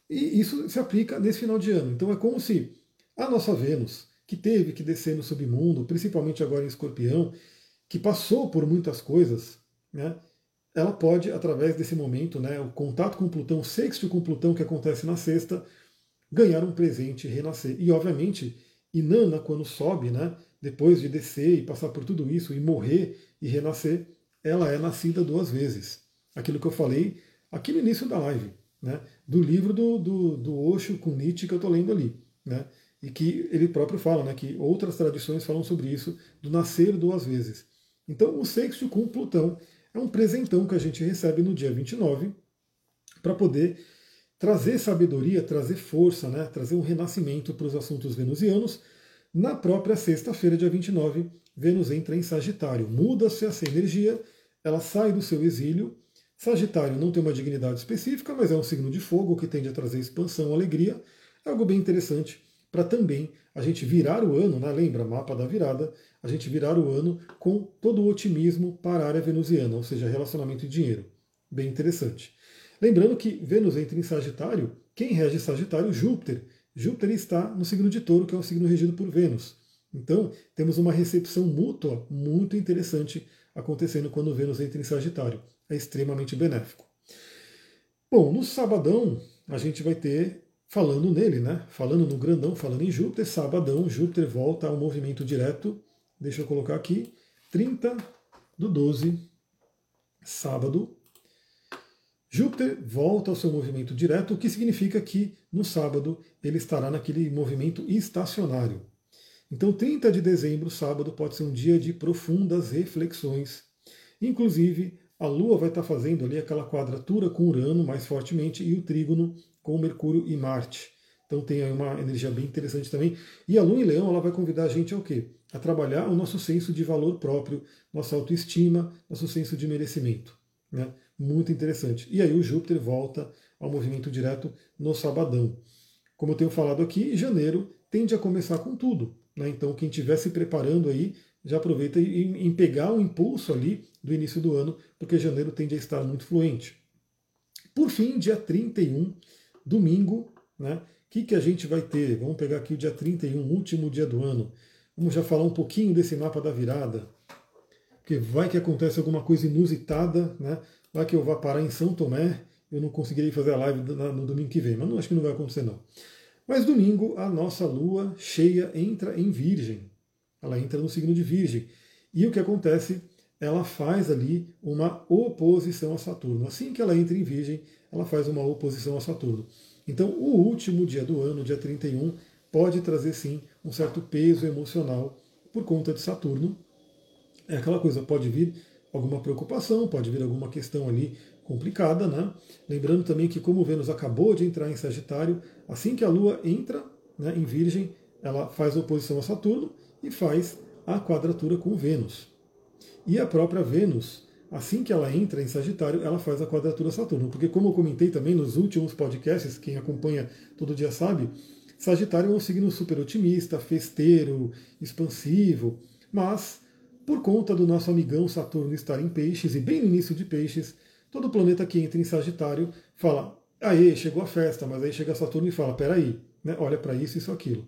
E isso se aplica nesse final de ano. Então é como se a nossa Vênus, que teve que descer no submundo, principalmente agora em Escorpião, que passou por muitas coisas, né, ela pode, através desse momento, né, o contato com Plutão, o sexto com Plutão que acontece na sexta, ganhar um presente e renascer. E, obviamente, Inanna, quando sobe, né, depois de descer e passar por tudo isso e morrer e renascer, ela é nascida duas vezes. Aquilo que eu falei aqui no início da live, né, do livro do, do, do Osho com Nietzsche que eu estou lendo ali. Né, e que ele próprio fala, né, que outras tradições falam sobre isso, do nascer duas vezes. Então, o sexto com Plutão é um presentão que a gente recebe no dia 29 para poder trazer sabedoria, trazer força, né, trazer um renascimento para os assuntos venusianos. Na própria sexta-feira, dia 29, Vênus entra em Sagitário. Muda-se essa energia, ela sai do seu exílio. Sagitário não tem uma dignidade específica, mas é um signo de fogo que tende a trazer expansão, alegria. É algo bem interessante para também a gente virar o ano, né? lembra, mapa da virada, a gente virar o ano com todo o otimismo para a área venusiana, ou seja, relacionamento e dinheiro. Bem interessante. Lembrando que Vênus entra em Sagitário, quem rege Sagitário? Júpiter. Júpiter está no signo de Touro, que é um signo regido por Vênus. Então, temos uma recepção mútua muito interessante acontecendo quando Vênus entra em Sagitário. É extremamente benéfico. Bom, no sabadão, a gente vai ter falando nele, né? Falando no grandão, falando em Júpiter, sabadão, Júpiter volta ao movimento direto. Deixa eu colocar aqui, 30 do 12, sábado. Júpiter volta ao seu movimento direto, o que significa que no sábado ele estará naquele movimento estacionário. Então, 30 de dezembro, sábado, pode ser um dia de profundas reflexões. Inclusive, a Lua vai estar fazendo ali aquela quadratura com Urano mais fortemente e o trígono com Mercúrio e Marte. Então tem aí uma energia bem interessante também. E a Lua em Leão ela vai convidar a gente ao quê? A trabalhar o nosso senso de valor próprio, nossa autoestima, nosso senso de merecimento. Né? Muito interessante. E aí o Júpiter volta ao movimento direto no sabadão. Como eu tenho falado aqui, janeiro tende a começar com tudo. Né? Então quem estiver se preparando aí, já aproveita em, pegar o impulso ali do início do ano, porque janeiro tende a estar muito fluente. Por fim, dia 31, domingo, né? O que, que a gente vai ter? Vamos pegar aqui o dia 31, último dia do ano. Vamos já falar um pouquinho desse mapa da virada. Porque vai que acontece alguma coisa inusitada, né? Vai que eu vá parar em São Tomé, eu não conseguirei fazer a live no domingo que vem, mas não acho que não vai acontecer não. Mas domingo a nossa lua cheia entra em Virgem. Ela entra no signo de Virgem. E o que acontece? Ela faz ali uma oposição a Saturno. Assim que ela entra em Virgem, ela faz uma oposição a Saturno. Então, o último dia do ano, dia 31, pode trazer sim um certo peso emocional por conta de Saturno. É aquela coisa, pode vir alguma preocupação, pode vir alguma questão ali complicada, né? Lembrando também que como Vênus acabou de entrar em Sagitário, assim que a Lua entra né, em Virgem, ela faz oposição a Saturno e faz a quadratura com Vênus. E a própria Vênus, assim que ela entra em Sagitário, ela faz a quadratura Saturno. Porque, como eu comentei também nos últimos podcasts, quem acompanha todo dia sabe, Sagitário é um signo super otimista, festeiro, expansivo, mas por conta do nosso amigão Saturno estar em Peixes e bem no início de Peixes, todo planeta que entra em Sagitário fala: aí chegou a festa, mas aí chega Saturno e fala: peraí, né, olha para isso, isso, aquilo.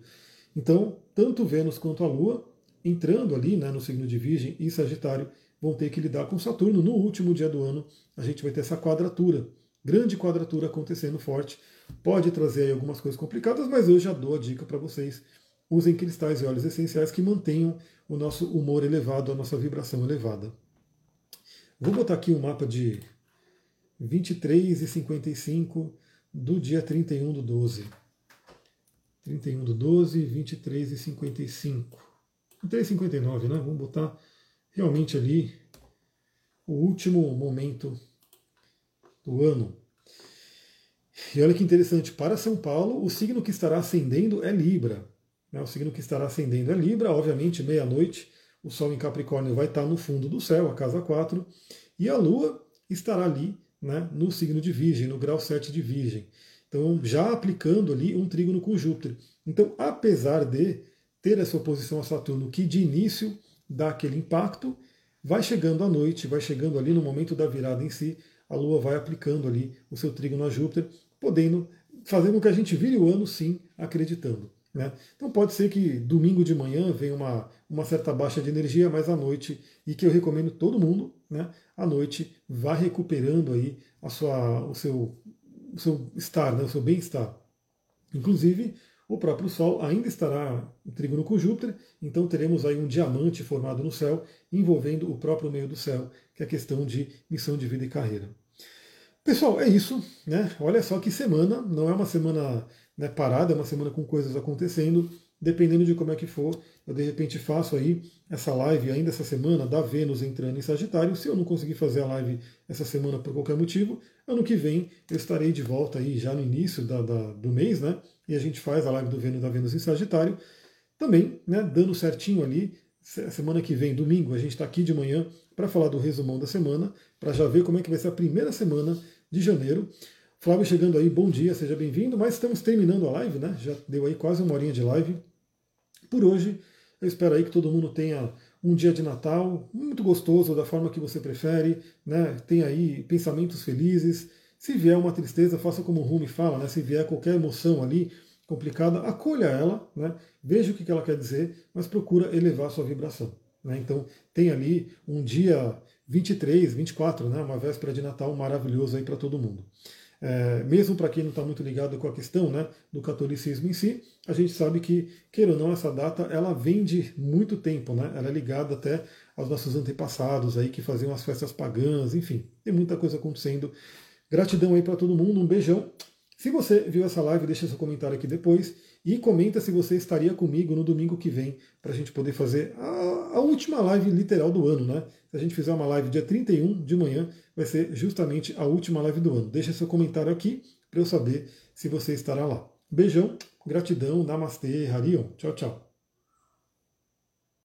Então, tanto Vênus quanto a Lua, entrando ali né, no signo de Virgem e Sagitário, vão ter que lidar com Saturno. No último dia do ano, a gente vai ter essa quadratura, grande quadratura acontecendo forte. Pode trazer algumas coisas complicadas, mas eu já dou a dica para vocês. Usem cristais e óleos essenciais que mantenham o nosso humor elevado, a nossa vibração elevada. Vou botar aqui um mapa de 23 e 55 do dia 31 do 12. 31 do 12, 23 e 55. 23 e 59, né? Vamos botar realmente ali o último momento do ano. E olha que interessante, para São Paulo, o signo que estará ascendendo é Libra. Né? O signo que estará ascendendo é Libra, obviamente, meia-noite, o Sol em Capricórnio vai estar no fundo do céu, a casa 4, e a Lua estará ali né, no signo de Virgem, no grau 7 de Virgem. Então, já aplicando ali um trígono com Júpiter. Então, apesar de ter essa oposição a Saturno, que de início dá aquele impacto, vai chegando à noite, vai chegando ali no momento da virada em si, a Lua vai aplicando ali o seu trígono a Júpiter, podendo fazer com que a gente vire o ano sim acreditando. Né? Então pode ser que domingo de manhã venha uma, uma certa baixa de energia, mas à noite, e que eu recomendo todo mundo, né? à noite vá recuperando aí a sua, o, seu, o seu estar, né? o seu bem-estar. Inclusive, o próprio Sol ainda estará em trígono com Júpiter, então teremos aí um diamante formado no céu, envolvendo o próprio meio do céu, que é a questão de missão de vida e carreira. Pessoal, é isso. Né? Olha só que semana, não é uma semana né, parada, é uma semana com coisas acontecendo. Dependendo de como é que for, eu de repente faço aí essa live ainda essa semana da Vênus entrando em Sagitário. Se eu não conseguir fazer a live essa semana por qualquer motivo, ano que vem eu estarei de volta aí já no início da, da, do mês, né? E a gente faz a live do Vênus da Vênus em Sagitário. Também, né, dando certinho ali, semana que vem, domingo, a gente está aqui de manhã para falar do resumão da semana, para já ver como é que vai ser a primeira semana de janeiro. Flávio chegando aí, bom dia, seja bem-vindo. Mas estamos terminando a live, né? Já deu aí quase uma horinha de live. Por hoje, eu espero aí que todo mundo tenha um dia de Natal muito gostoso, da forma que você prefere, né? Tenha aí pensamentos felizes. Se vier uma tristeza, faça como o Rumi fala, né? Se vier qualquer emoção ali complicada, acolha ela, né? Veja o que ela quer dizer, mas procura elevar a sua vibração. Né? Então, tem ali um dia 23, 24, né? Uma véspera de Natal maravilhoso aí para todo mundo. É, mesmo para quem não está muito ligado com a questão né, do catolicismo em si, a gente sabe que, queira ou não, essa data ela vem de muito tempo, né? ela é ligada até aos nossos antepassados aí que faziam as festas pagãs, enfim, tem muita coisa acontecendo. Gratidão aí para todo mundo, um beijão. Se você viu essa live, deixa seu comentário aqui depois e comenta se você estaria comigo no domingo que vem para a gente poder fazer a, a, última live literal do ano, né? Se a gente fizer uma live dia 31 de manhã, vai ser justamente a última live do ano. Deixa seu comentário aqui para eu saber se você estará lá. Beijão, gratidão, namastê, harion. Tchau, tchau.